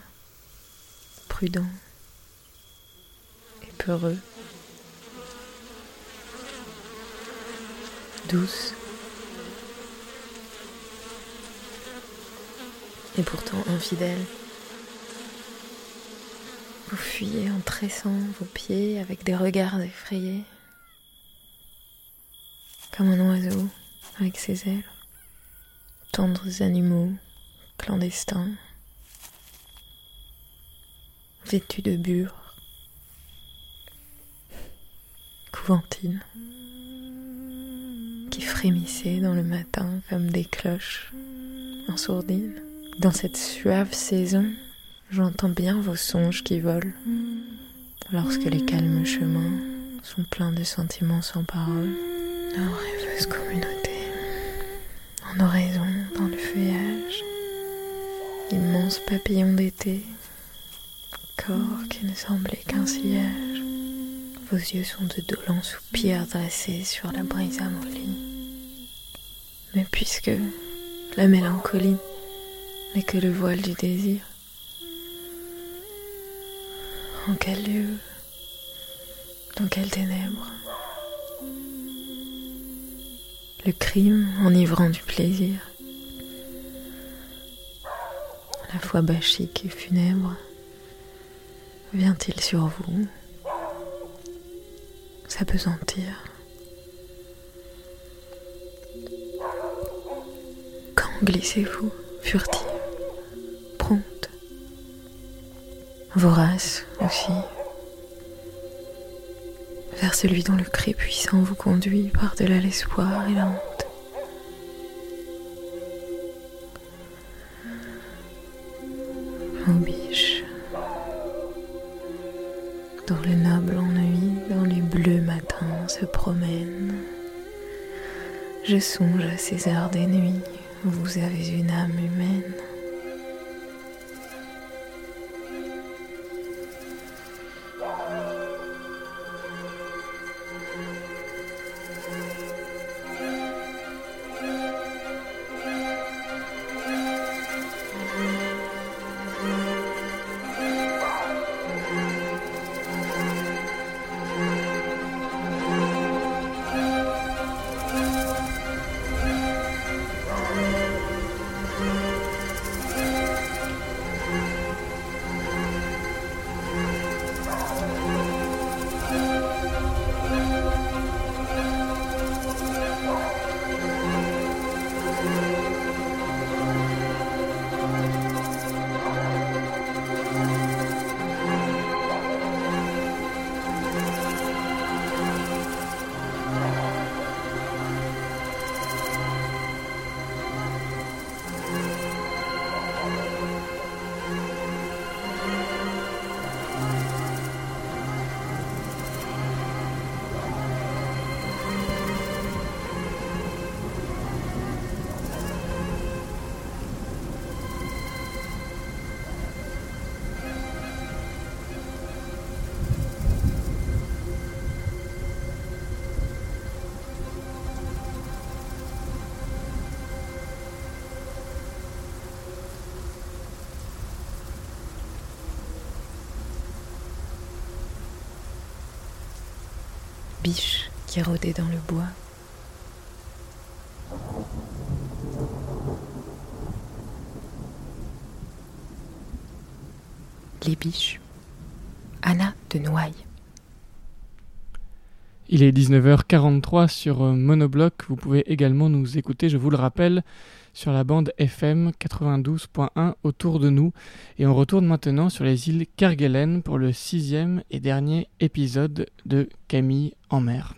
Speaker 5: prudents et peureux, douces et pourtant infidèles. Vous fuyez en tressant vos pieds avec des regards effrayés, comme un oiseau avec ses ailes, tendres animaux clandestins, vêtus de bure, couventines, qui frémissaient dans le matin comme des cloches en sourdine. Dans cette suave saison, J'entends bien vos songes qui volent. Lorsque les calmes chemins sont pleins de sentiments sans parole. Nos rêveuses communautés, en oraison dans le feuillage, immenses papillons d'été, corps qui ne semblaient qu'un sillage. Vos yeux sont de dolents soupirs dressés sur la brise amollie. Mais puisque la mélancolie n'est que le voile du désir. En quel lieu Dans quelles ténèbres Le crime enivrant du plaisir, la fois bachique et funèbre, vient-il sur vous? S'apesantir Quand glissez-vous, furtive, prompte, vorace aussi, vers celui dont le cri puissant vous conduit par-delà l'espoir et la honte Ô biche, dont le noble ennui dans les bleus matins se promène. Je songe à ces heures des nuits vous avez une âme humaine. Dans le bois. Les biches. Anna de Noailles.
Speaker 14: Il est 19h43 sur euh, Monobloc. Vous pouvez également nous écouter, je vous le rappelle, sur la bande FM 92.1 autour de nous. Et on retourne maintenant sur les îles Kerguelen pour le sixième et dernier épisode de Camille en mer.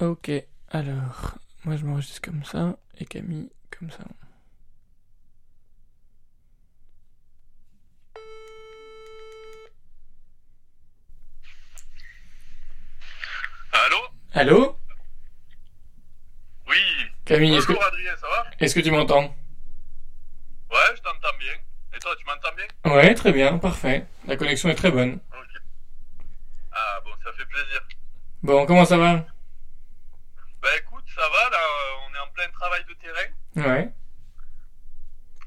Speaker 14: Ok, alors, moi je m'enregistre comme ça et Camille comme ça.
Speaker 15: Allô?
Speaker 14: Allô?
Speaker 15: Oui.
Speaker 14: Camille, est-ce que,
Speaker 15: Bonjour Adrien, ça va?
Speaker 14: est-ce que tu m'entends?
Speaker 15: Ouais, je t'entends bien. Et toi, tu m'entends bien?
Speaker 14: Ouais, très bien, parfait. La connexion est très bonne.
Speaker 15: Ah bon, ça fait plaisir.
Speaker 14: Bon, comment ça va?
Speaker 15: Ça va, là, euh, on est en plein travail de terrain.
Speaker 14: Ouais.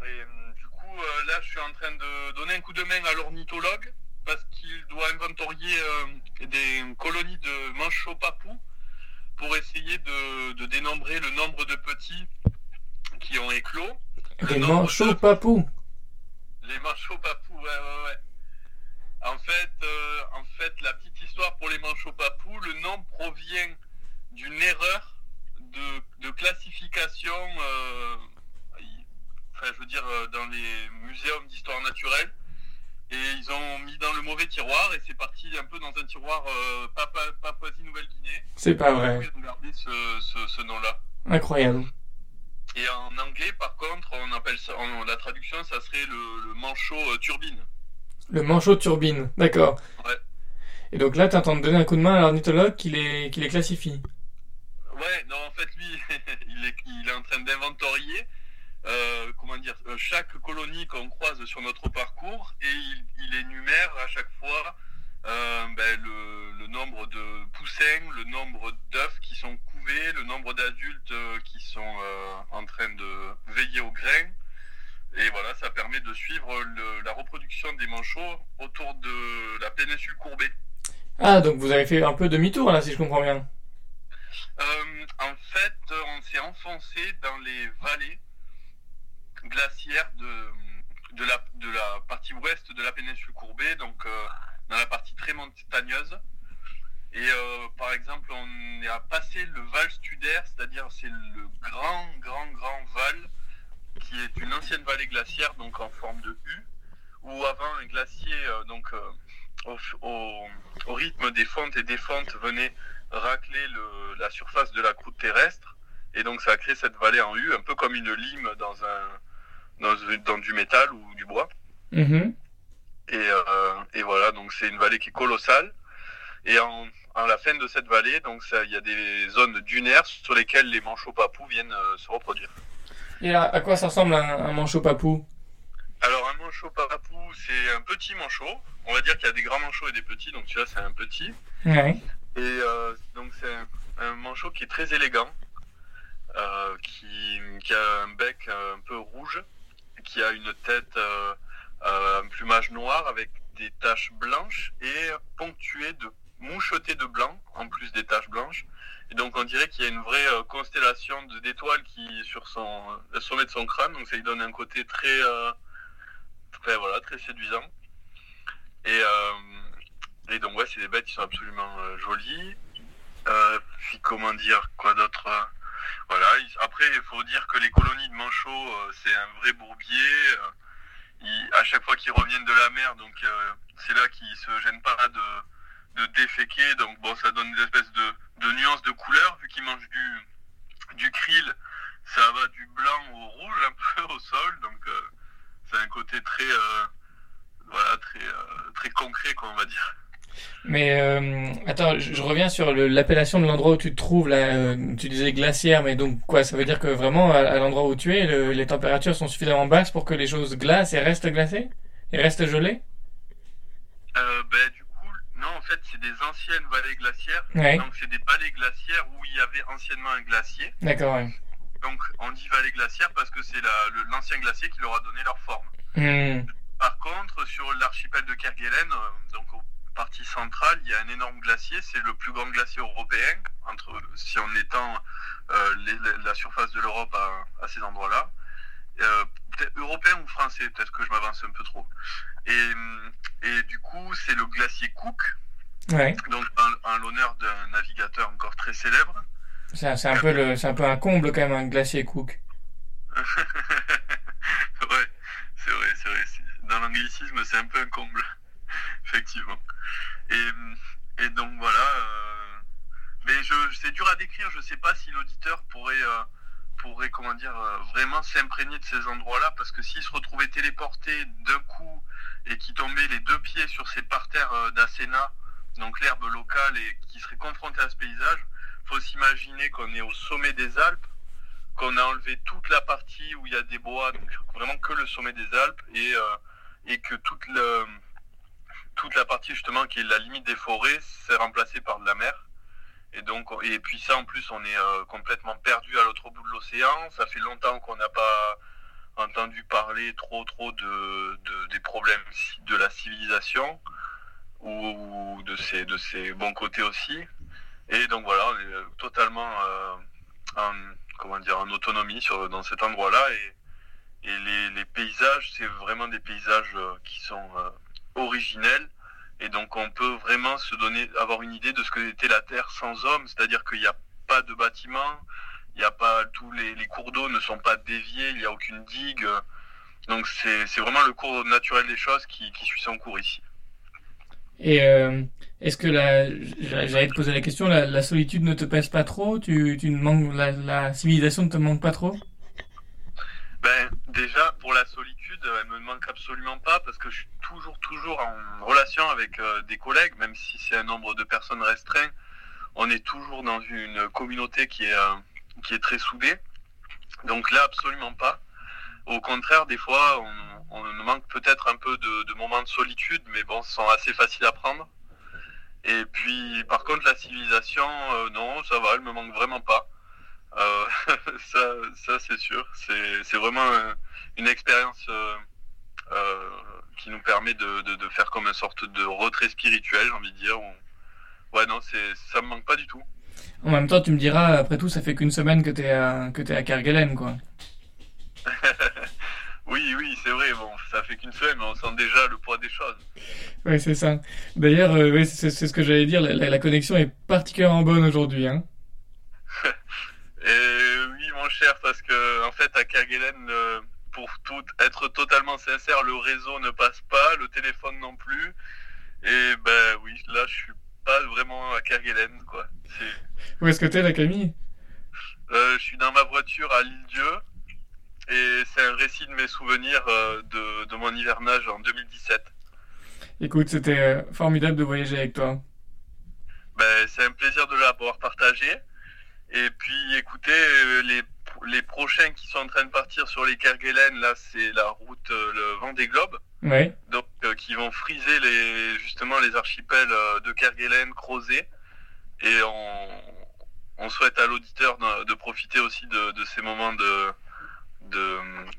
Speaker 15: Et hum, du coup, euh, là, je suis en train de donner un coup de main à l'ornithologue parce qu'il doit inventorier euh, des colonies de manchots papous pour essayer de, de dénombrer le nombre de petits qui ont éclos. Le
Speaker 14: Les manchots
Speaker 15: de-
Speaker 14: papous.
Speaker 15: Les manchots papous, ouais, ouais, ouais. En fait, euh, en fait, la petite histoire pour les manchots papous, le nom provient d'une erreur de, de classification, euh, enfin, je veux dire, euh, dans les muséums d'histoire naturelle. Et ils ont mis dans le mauvais tiroir et c'est parti un peu dans un tiroir euh, Papouasie-Nouvelle-Guinée.
Speaker 14: C'est pas vrai.
Speaker 15: Ils ont gardé ce, ce- ce nom-là.
Speaker 14: Incroyable.
Speaker 15: Et en anglais, par contre, on appelle ça, en- la traduction, ça serait le, le manchot euh, turbine.
Speaker 14: Le manchot turbine, d'accord.
Speaker 15: Ouais.
Speaker 14: Et donc là, t'es en train de donner un coup de main à l'ornithologue qui les, qui les classifie.
Speaker 15: Ouais, non, en fait, lui, il est, il est en train d'inventorier, euh, comment dire, euh, chaque colonie qu'on croise sur notre parcours et il, il énumère à chaque fois euh, ben, le, le nombre de poussins, le nombre d'œufs qui sont couvés, le nombre d'adultes qui sont euh, en train de veiller au grain. Et voilà, ça permet de suivre le- la reproduction des manchots autour de la péninsule courbée.
Speaker 14: Ah, donc vous avez fait un peu demi-tour là, si je comprends bien.
Speaker 15: En fait, on s'est enfoncé dans les vallées glaciaires de, de, la, de la partie ouest de la péninsule courbée, donc euh, dans la partie très montagneuse. Et euh, par exemple, on à passer le Val Studer, c'est-à-dire c'est le grand, grand, grand val qui est une ancienne vallée glaciaire, donc en forme de U, où avant un glacier, euh, donc au, au- rythme des fontes et des fentes, venait racler le- la surface de la croûte terrestre. Et donc ça a créé cette vallée en U, un peu comme une lime dans, un, dans, dans du métal ou du bois.
Speaker 14: Mhm.
Speaker 15: Et, euh, et voilà, donc c'est une vallée qui est colossale. Et en, en la fin de cette vallée, donc il y a des zones dunaires sur lesquelles les manchots papous viennent euh, se reproduire.
Speaker 14: Et à, à quoi ça ressemble un, un manchot papou?
Speaker 15: Alors un manchot papou, c'est un petit manchot. On va dire qu'il y a des grands manchots et des petits, donc celui-là c'est un petit.
Speaker 14: Ouais.
Speaker 15: Et euh, donc c'est un, manchot qui est très élégant, euh, qui, a un bec euh, un peu rouge, qui a une tête, un plumage noir avec des taches blanches et ponctué de moucheté de blanc, en plus des taches blanches. Et donc on dirait qu'il y a une vraie constellation d'étoiles qui sur son, le sommet de son crâne, donc ça lui donne un côté très, très, voilà, très séduisant. Et, donc ouais, c'est des bêtes qui sont absolument euh, jolies. Euh, puis comment dire, quoi d'autre euh, Voilà. il- Après, il faut dire que les colonies de manchots, c'est un vrai bourbier. ils- à chaque fois qu'ils reviennent de la mer, donc c'est là qu'ils se gênent pas de, de déféquer. Donc bon, ça donne des espèces de, de nuances de couleurs vu qu'ils mangent du, du krill. Ça va du blanc au rouge un peu au sol, donc c'est un côté très, voilà, très, très concret, quoi, on va dire.
Speaker 14: Mais euh, attends, je, je reviens sur le- l'appellation de l'endroit où tu te trouves là. euh, tu disais glaciaire, mais donc quoi Ça veut dire que vraiment à, à l'endroit où tu es, le- les températures sont suffisamment basses pour que les choses glacent et restent glacées? Et restent gelées?
Speaker 15: Euh, ben, du coup, non, en fait, c'est des anciennes vallées glaciaires.
Speaker 14: Ouais.
Speaker 15: Donc, c'est des vallées glaciaires où il y avait anciennement un glacier.
Speaker 14: D'accord, ouais.
Speaker 15: Donc, on dit vallée glaciaire parce que c'est l'ancien glacier qui leur a donné leur forme.
Speaker 14: Hmm.
Speaker 15: Par contre, sur l'archipel de Kerguelen, euh, donc au partie centrale, il y a un énorme glacier. C'est le plus grand glacier européen, entre, si on étend euh, les- la surface de l'Europe à, à ces endroits-là. Euh, européen ou français, peut-être que je m'avance un peu trop. Et, et du coup, c'est le glacier Cook,
Speaker 14: Ouais.
Speaker 15: donc en, en l'honneur d'un navigateur encore très célèbre.
Speaker 14: C'est c'est un peu le, un peu un comble quand même un glacier Cook.
Speaker 15: ouais, c'est vrai, c'est vrai. Dans l'anglicisme, c'est un peu un comble, effectivement. Et, et donc voilà. euh, mais je, c'est dur à décrire. Je sais pas si l'auditeur pourrait, euh, pourrait, comment dire, euh, vraiment s'imprégner de ces endroits-là, parce que s'il se retrouvait téléporté d'un coup et qui tombait les deux pieds sur ces parterres d'Asséna, donc l'herbe locale, et qui serait confronté à ce paysage, faut s'imaginer qu'on est au sommet des Alpes qu'on a enlevé toute la partie où il y a des bois, donc vraiment que le sommet des Alpes, et, et que toute, le, toute la partie justement qui est la limite des forêts, c'est remplacé par de la mer. Et donc, et puis ça en plus, on est euh, complètement perdu à l'autre bout de l'océan. Ça fait longtemps qu'on n'a pas entendu parler trop trop de, de- des problèmes de la civilisation ou de ses, de bons côtés aussi. Et donc voilà, on est euh, totalement euh, en, comment dire, en autonomie sur, dans cet endroit-là. Et, les, paysages, c'est vraiment des paysages qui sont originels. Et donc on peut vraiment se donner, avoir une idée de ce que était la Terre sans homme, c'est-à-dire qu'il n'y a pas de bâtiments, il n'y a pas tous les, cours d'eau ne sont pas déviés, il n'y a aucune digue. Donc c'est c'est vraiment le cours naturel des choses qui, qui suit son cours ici.
Speaker 14: Et euh, est-ce que la, j'allais te poser la question, la, la solitude ne te pèse pas trop? Tu, tu ne manques, la, la civilisation ne te manque pas trop?
Speaker 15: Ben, déjà, pour la solitude, elle me manque absolument pas parce que je suis toujours, toujours en relation avec euh, des collègues, même si c'est un nombre de personnes restreint. On est toujours dans une communauté qui est, euh, qui est très soudée. Donc là, absolument pas. Au contraire, des fois, on, on manque peut-être un peu de, de moments de solitude, mais bon, ce sont assez faciles à prendre. Et puis, par contre, la civilisation, euh, non, ça va, elle me manque vraiment pas. Euh, ça, ça c'est sûr. C'est vraiment euh, une expérience euh, euh, qui nous permet de, de, de faire comme une sorte de retrait spirituel, j'ai envie de dire. Ouais, non, ça me manque pas du tout.
Speaker 14: En même temps, tu me diras, après tout, ça fait qu'une semaine que t'es à, que t'es à Kerguelen, quoi.
Speaker 15: Oui, oui, c'est vrai. Bon, ça fait qu'une semaine, mais on sent déjà le poids des choses.
Speaker 14: Ouais, c'est ça. D'ailleurs, euh, c'est c'est ce que j'allais dire, la, la- la connexion est particulièrement bonne aujourd'hui, hein.
Speaker 15: Et oui, mon cher, parce que en fait, à Kerguelen, euh, pour tout être totalement sincère, le réseau ne passe pas, le téléphone non plus. Et ben oui, là, je suis pas vraiment à Kerguelen, quoi.
Speaker 14: Où est-ce que t'es, la Camille?
Speaker 15: Euh, je suis dans ma voiture à l'île-Dieu. Et c'est un récit de mes souvenirs euh, de, de mon hivernage en 2017.
Speaker 14: Écoute, c'était formidable de voyager avec toi.
Speaker 15: Ben, c'est un plaisir de l'avoir partagé. Et puis, écoutez, euh, les, les prochains qui sont en train de partir sur les Kerguelen, là, c'est la route euh, le Vendée Globe.
Speaker 14: Ouais.
Speaker 15: Donc, euh, qui vont friser les, justement les archipels euh, de Kerguelen, Crozet. Et on, on souhaite à l'auditeur de, de profiter aussi de, de ces moments de, de,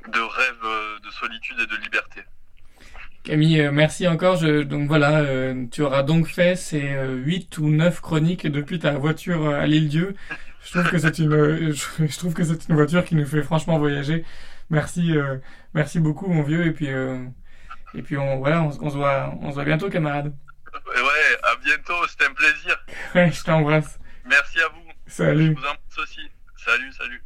Speaker 15: de rêve, de solitude et de liberté.
Speaker 14: Camille, merci encore. Je, donc voilà, euh, tu auras donc fait ces euh, 8 ou 9 chroniques depuis ta voiture à l'île Dieu. Je trouve que c'est une, je, trouve que c'est une voiture qui nous fait franchement voyager. Merci, euh, merci beaucoup, mon vieux. Et puis, euh, et puis on, voilà, on, on se voit, on se voit bientôt, camarade.
Speaker 15: Ouais, à bientôt, c'était un plaisir.
Speaker 14: Ouais, je t'embrasse.
Speaker 15: Merci à vous.
Speaker 14: Salut.
Speaker 15: Je vous embrasse aussi. Salut, salut.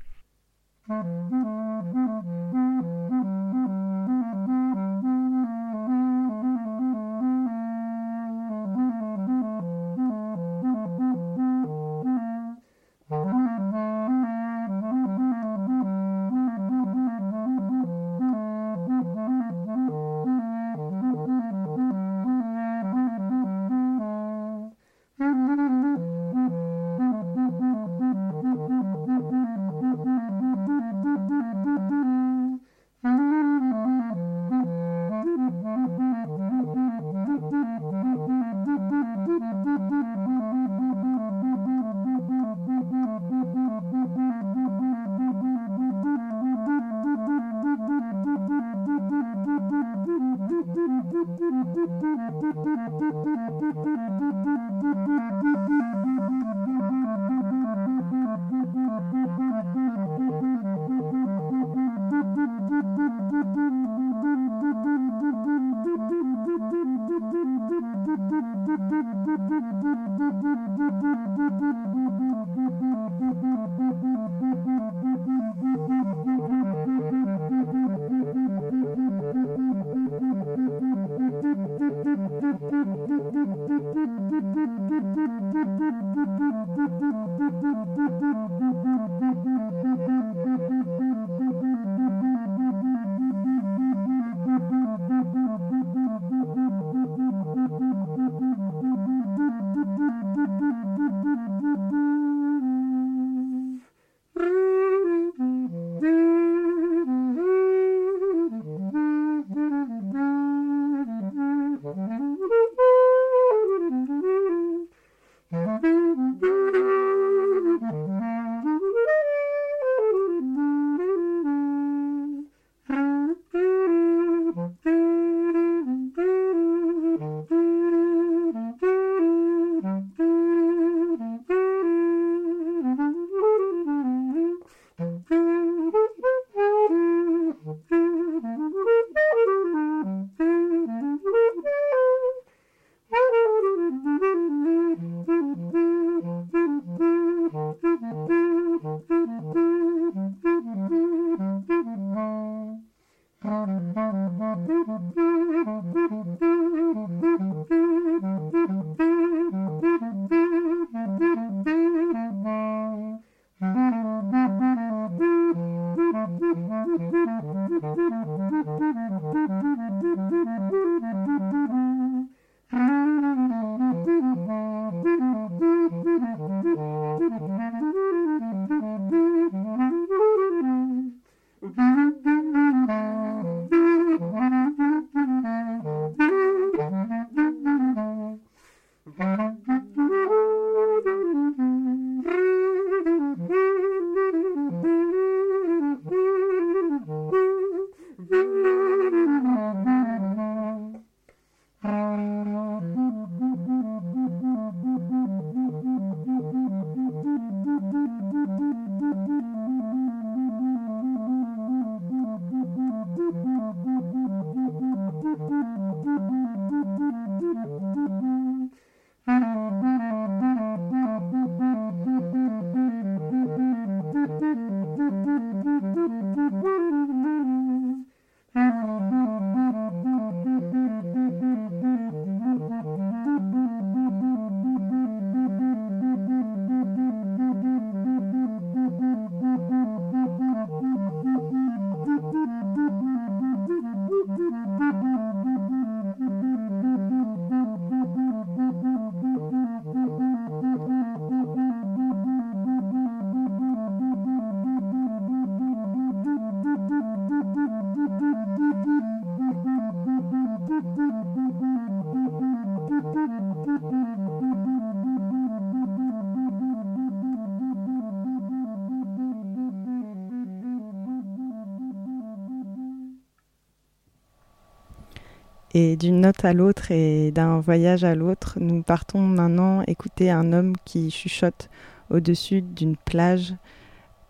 Speaker 16: Et d'une note à l'autre et d'un voyage à l'autre, nous partons maintenant écouter un homme qui chuchote au-dessus d'une plage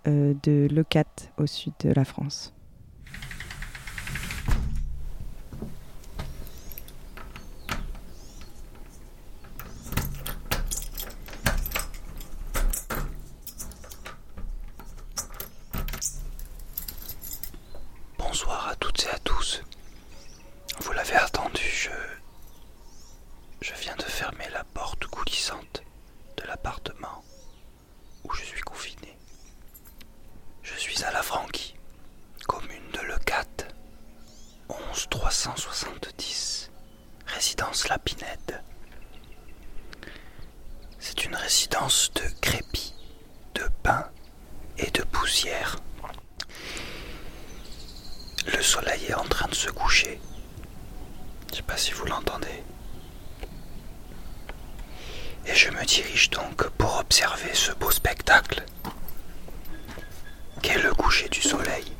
Speaker 16: euh, de Leucate au sud de la France.
Speaker 17: spectacle qu'est le coucher du soleil?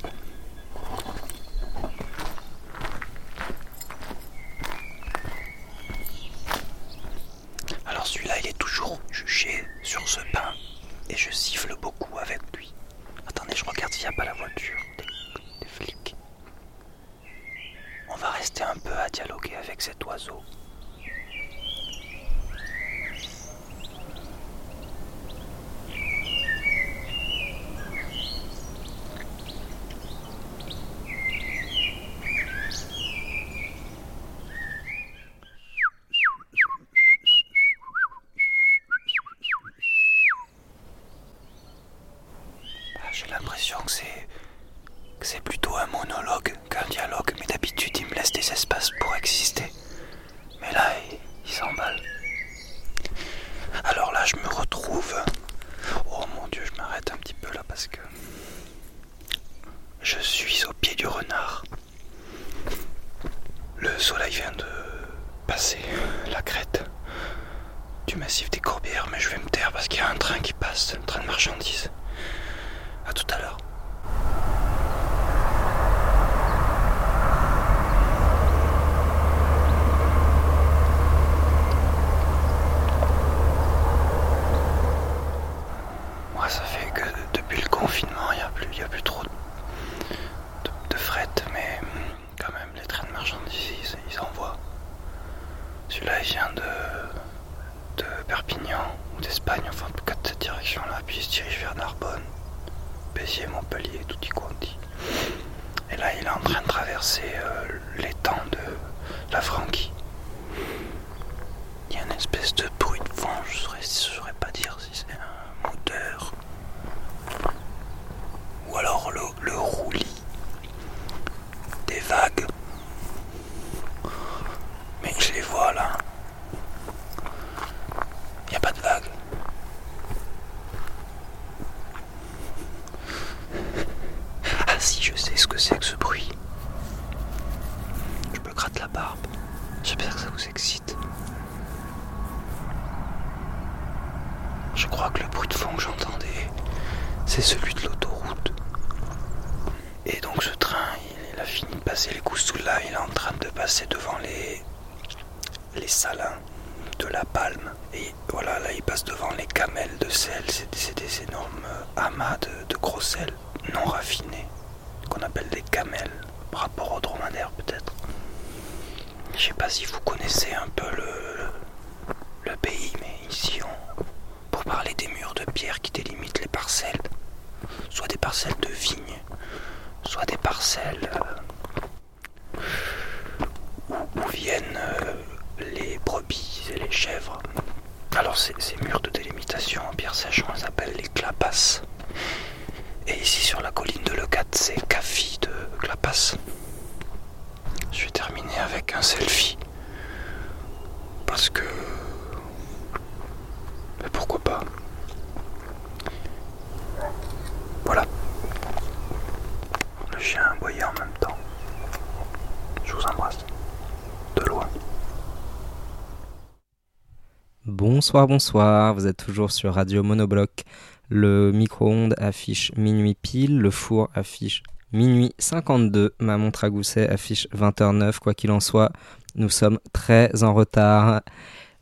Speaker 4: Bonsoir, bonsoir, vous êtes toujours sur Radio Monobloc. Le micro-ondes affiche minuit pile, le four affiche minuit 52, ma montre à gousset affiche 20h09. Quoi qu'il en soit, nous sommes très en retard.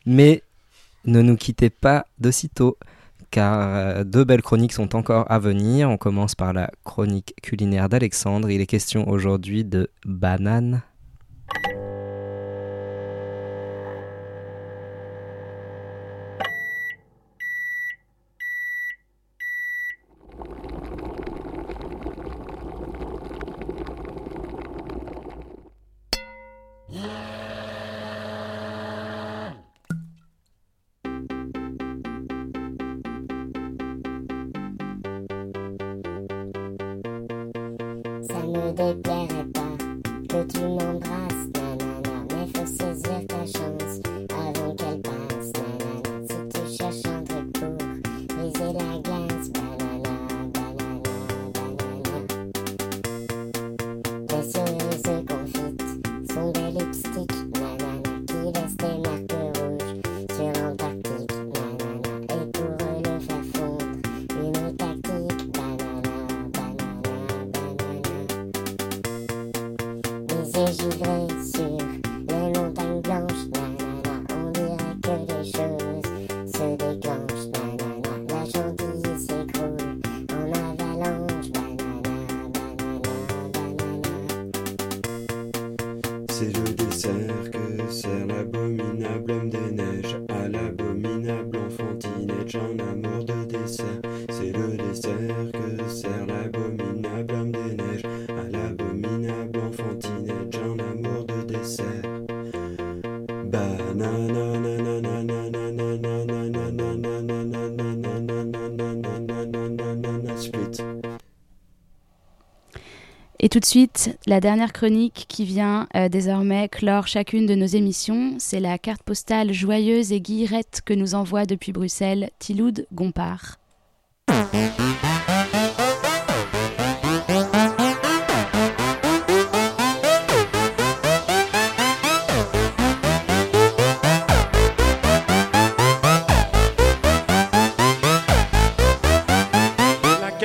Speaker 4: Mais ne nous quittez pas d'aussitôt, car euh, deux belles chroniques sont encore à venir. On commence par la chronique culinaire d'Alexandre. Il est question aujourd'hui de banane.
Speaker 18: Me déplairait pas que tu m'embrasses, Et
Speaker 7: tout de suite, la dernière chronique qui vient euh, désormais clore chacune de nos émissions, c'est la carte postale joyeuse et guillerette que nous envoie depuis Bruxelles Tiloud Gompard.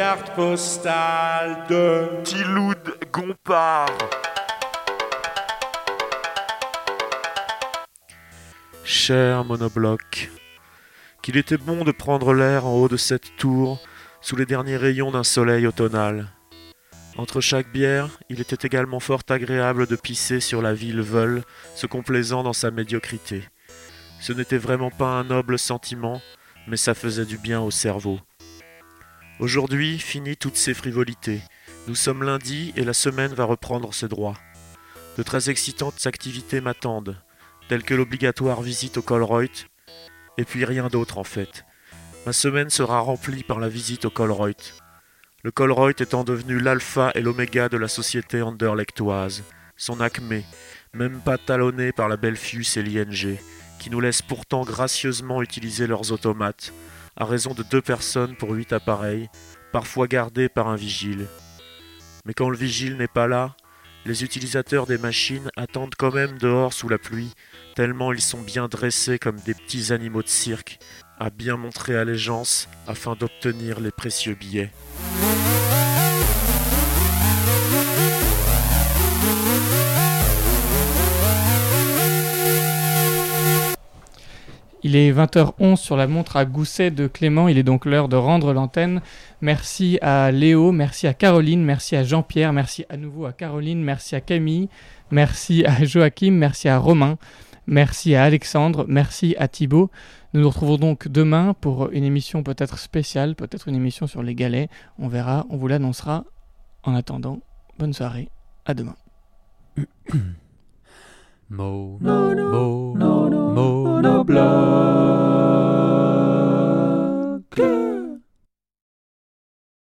Speaker 19: Carte postale de Tiloud Gompard. Cher monobloc, qu'il était bon de prendre l'air en haut de cette tour, sous les derniers rayons d'un soleil automnal. Entre chaque bière, il était également fort agréable de pisser sur la ville Veule, se complaisant dans sa médiocrité. Ce n'était vraiment pas un noble sentiment, mais ça faisait du bien au cerveau. Aujourd'hui, fini toutes ces frivolités. Nous sommes lundi et la semaine va reprendre ses droits. De très excitantes activités m'attendent, telles que l'obligatoire visite au Colreuth, et puis rien d'autre en fait. Ma semaine sera remplie par la visite au Colreuth. Le Colreuth étant devenu l'alpha et l'oméga de la société anderlechtoise, son acmé, même pas talonné par la Belfius et l'ING, qui nous laissent pourtant gracieusement utiliser leurs automates, à raison de deux personnes pour huit appareils, parfois gardés par un vigile. Mais quand le vigile n'est pas là, les utilisateurs des machines attendent quand même dehors sous la pluie, tellement ils sont bien dressés comme des petits animaux de cirque, à bien montrer allégeance afin d'obtenir les précieux billets.
Speaker 14: Il est 20h11 sur la montre à gousset de Clément. Il est donc l'heure de rendre l'antenne. Merci à Léo, merci à Caroline, merci à Jean-Pierre, merci à nouveau à Caroline, merci à Camille, merci à Joachim, merci à Romain, merci à Alexandre, merci à Thibaut. Nous nous retrouvons donc demain pour une émission peut-être spéciale, peut-être une émission sur les galets. On verra, on vous l'annoncera. En attendant, bonne soirée, à demain.
Speaker 1: Blog.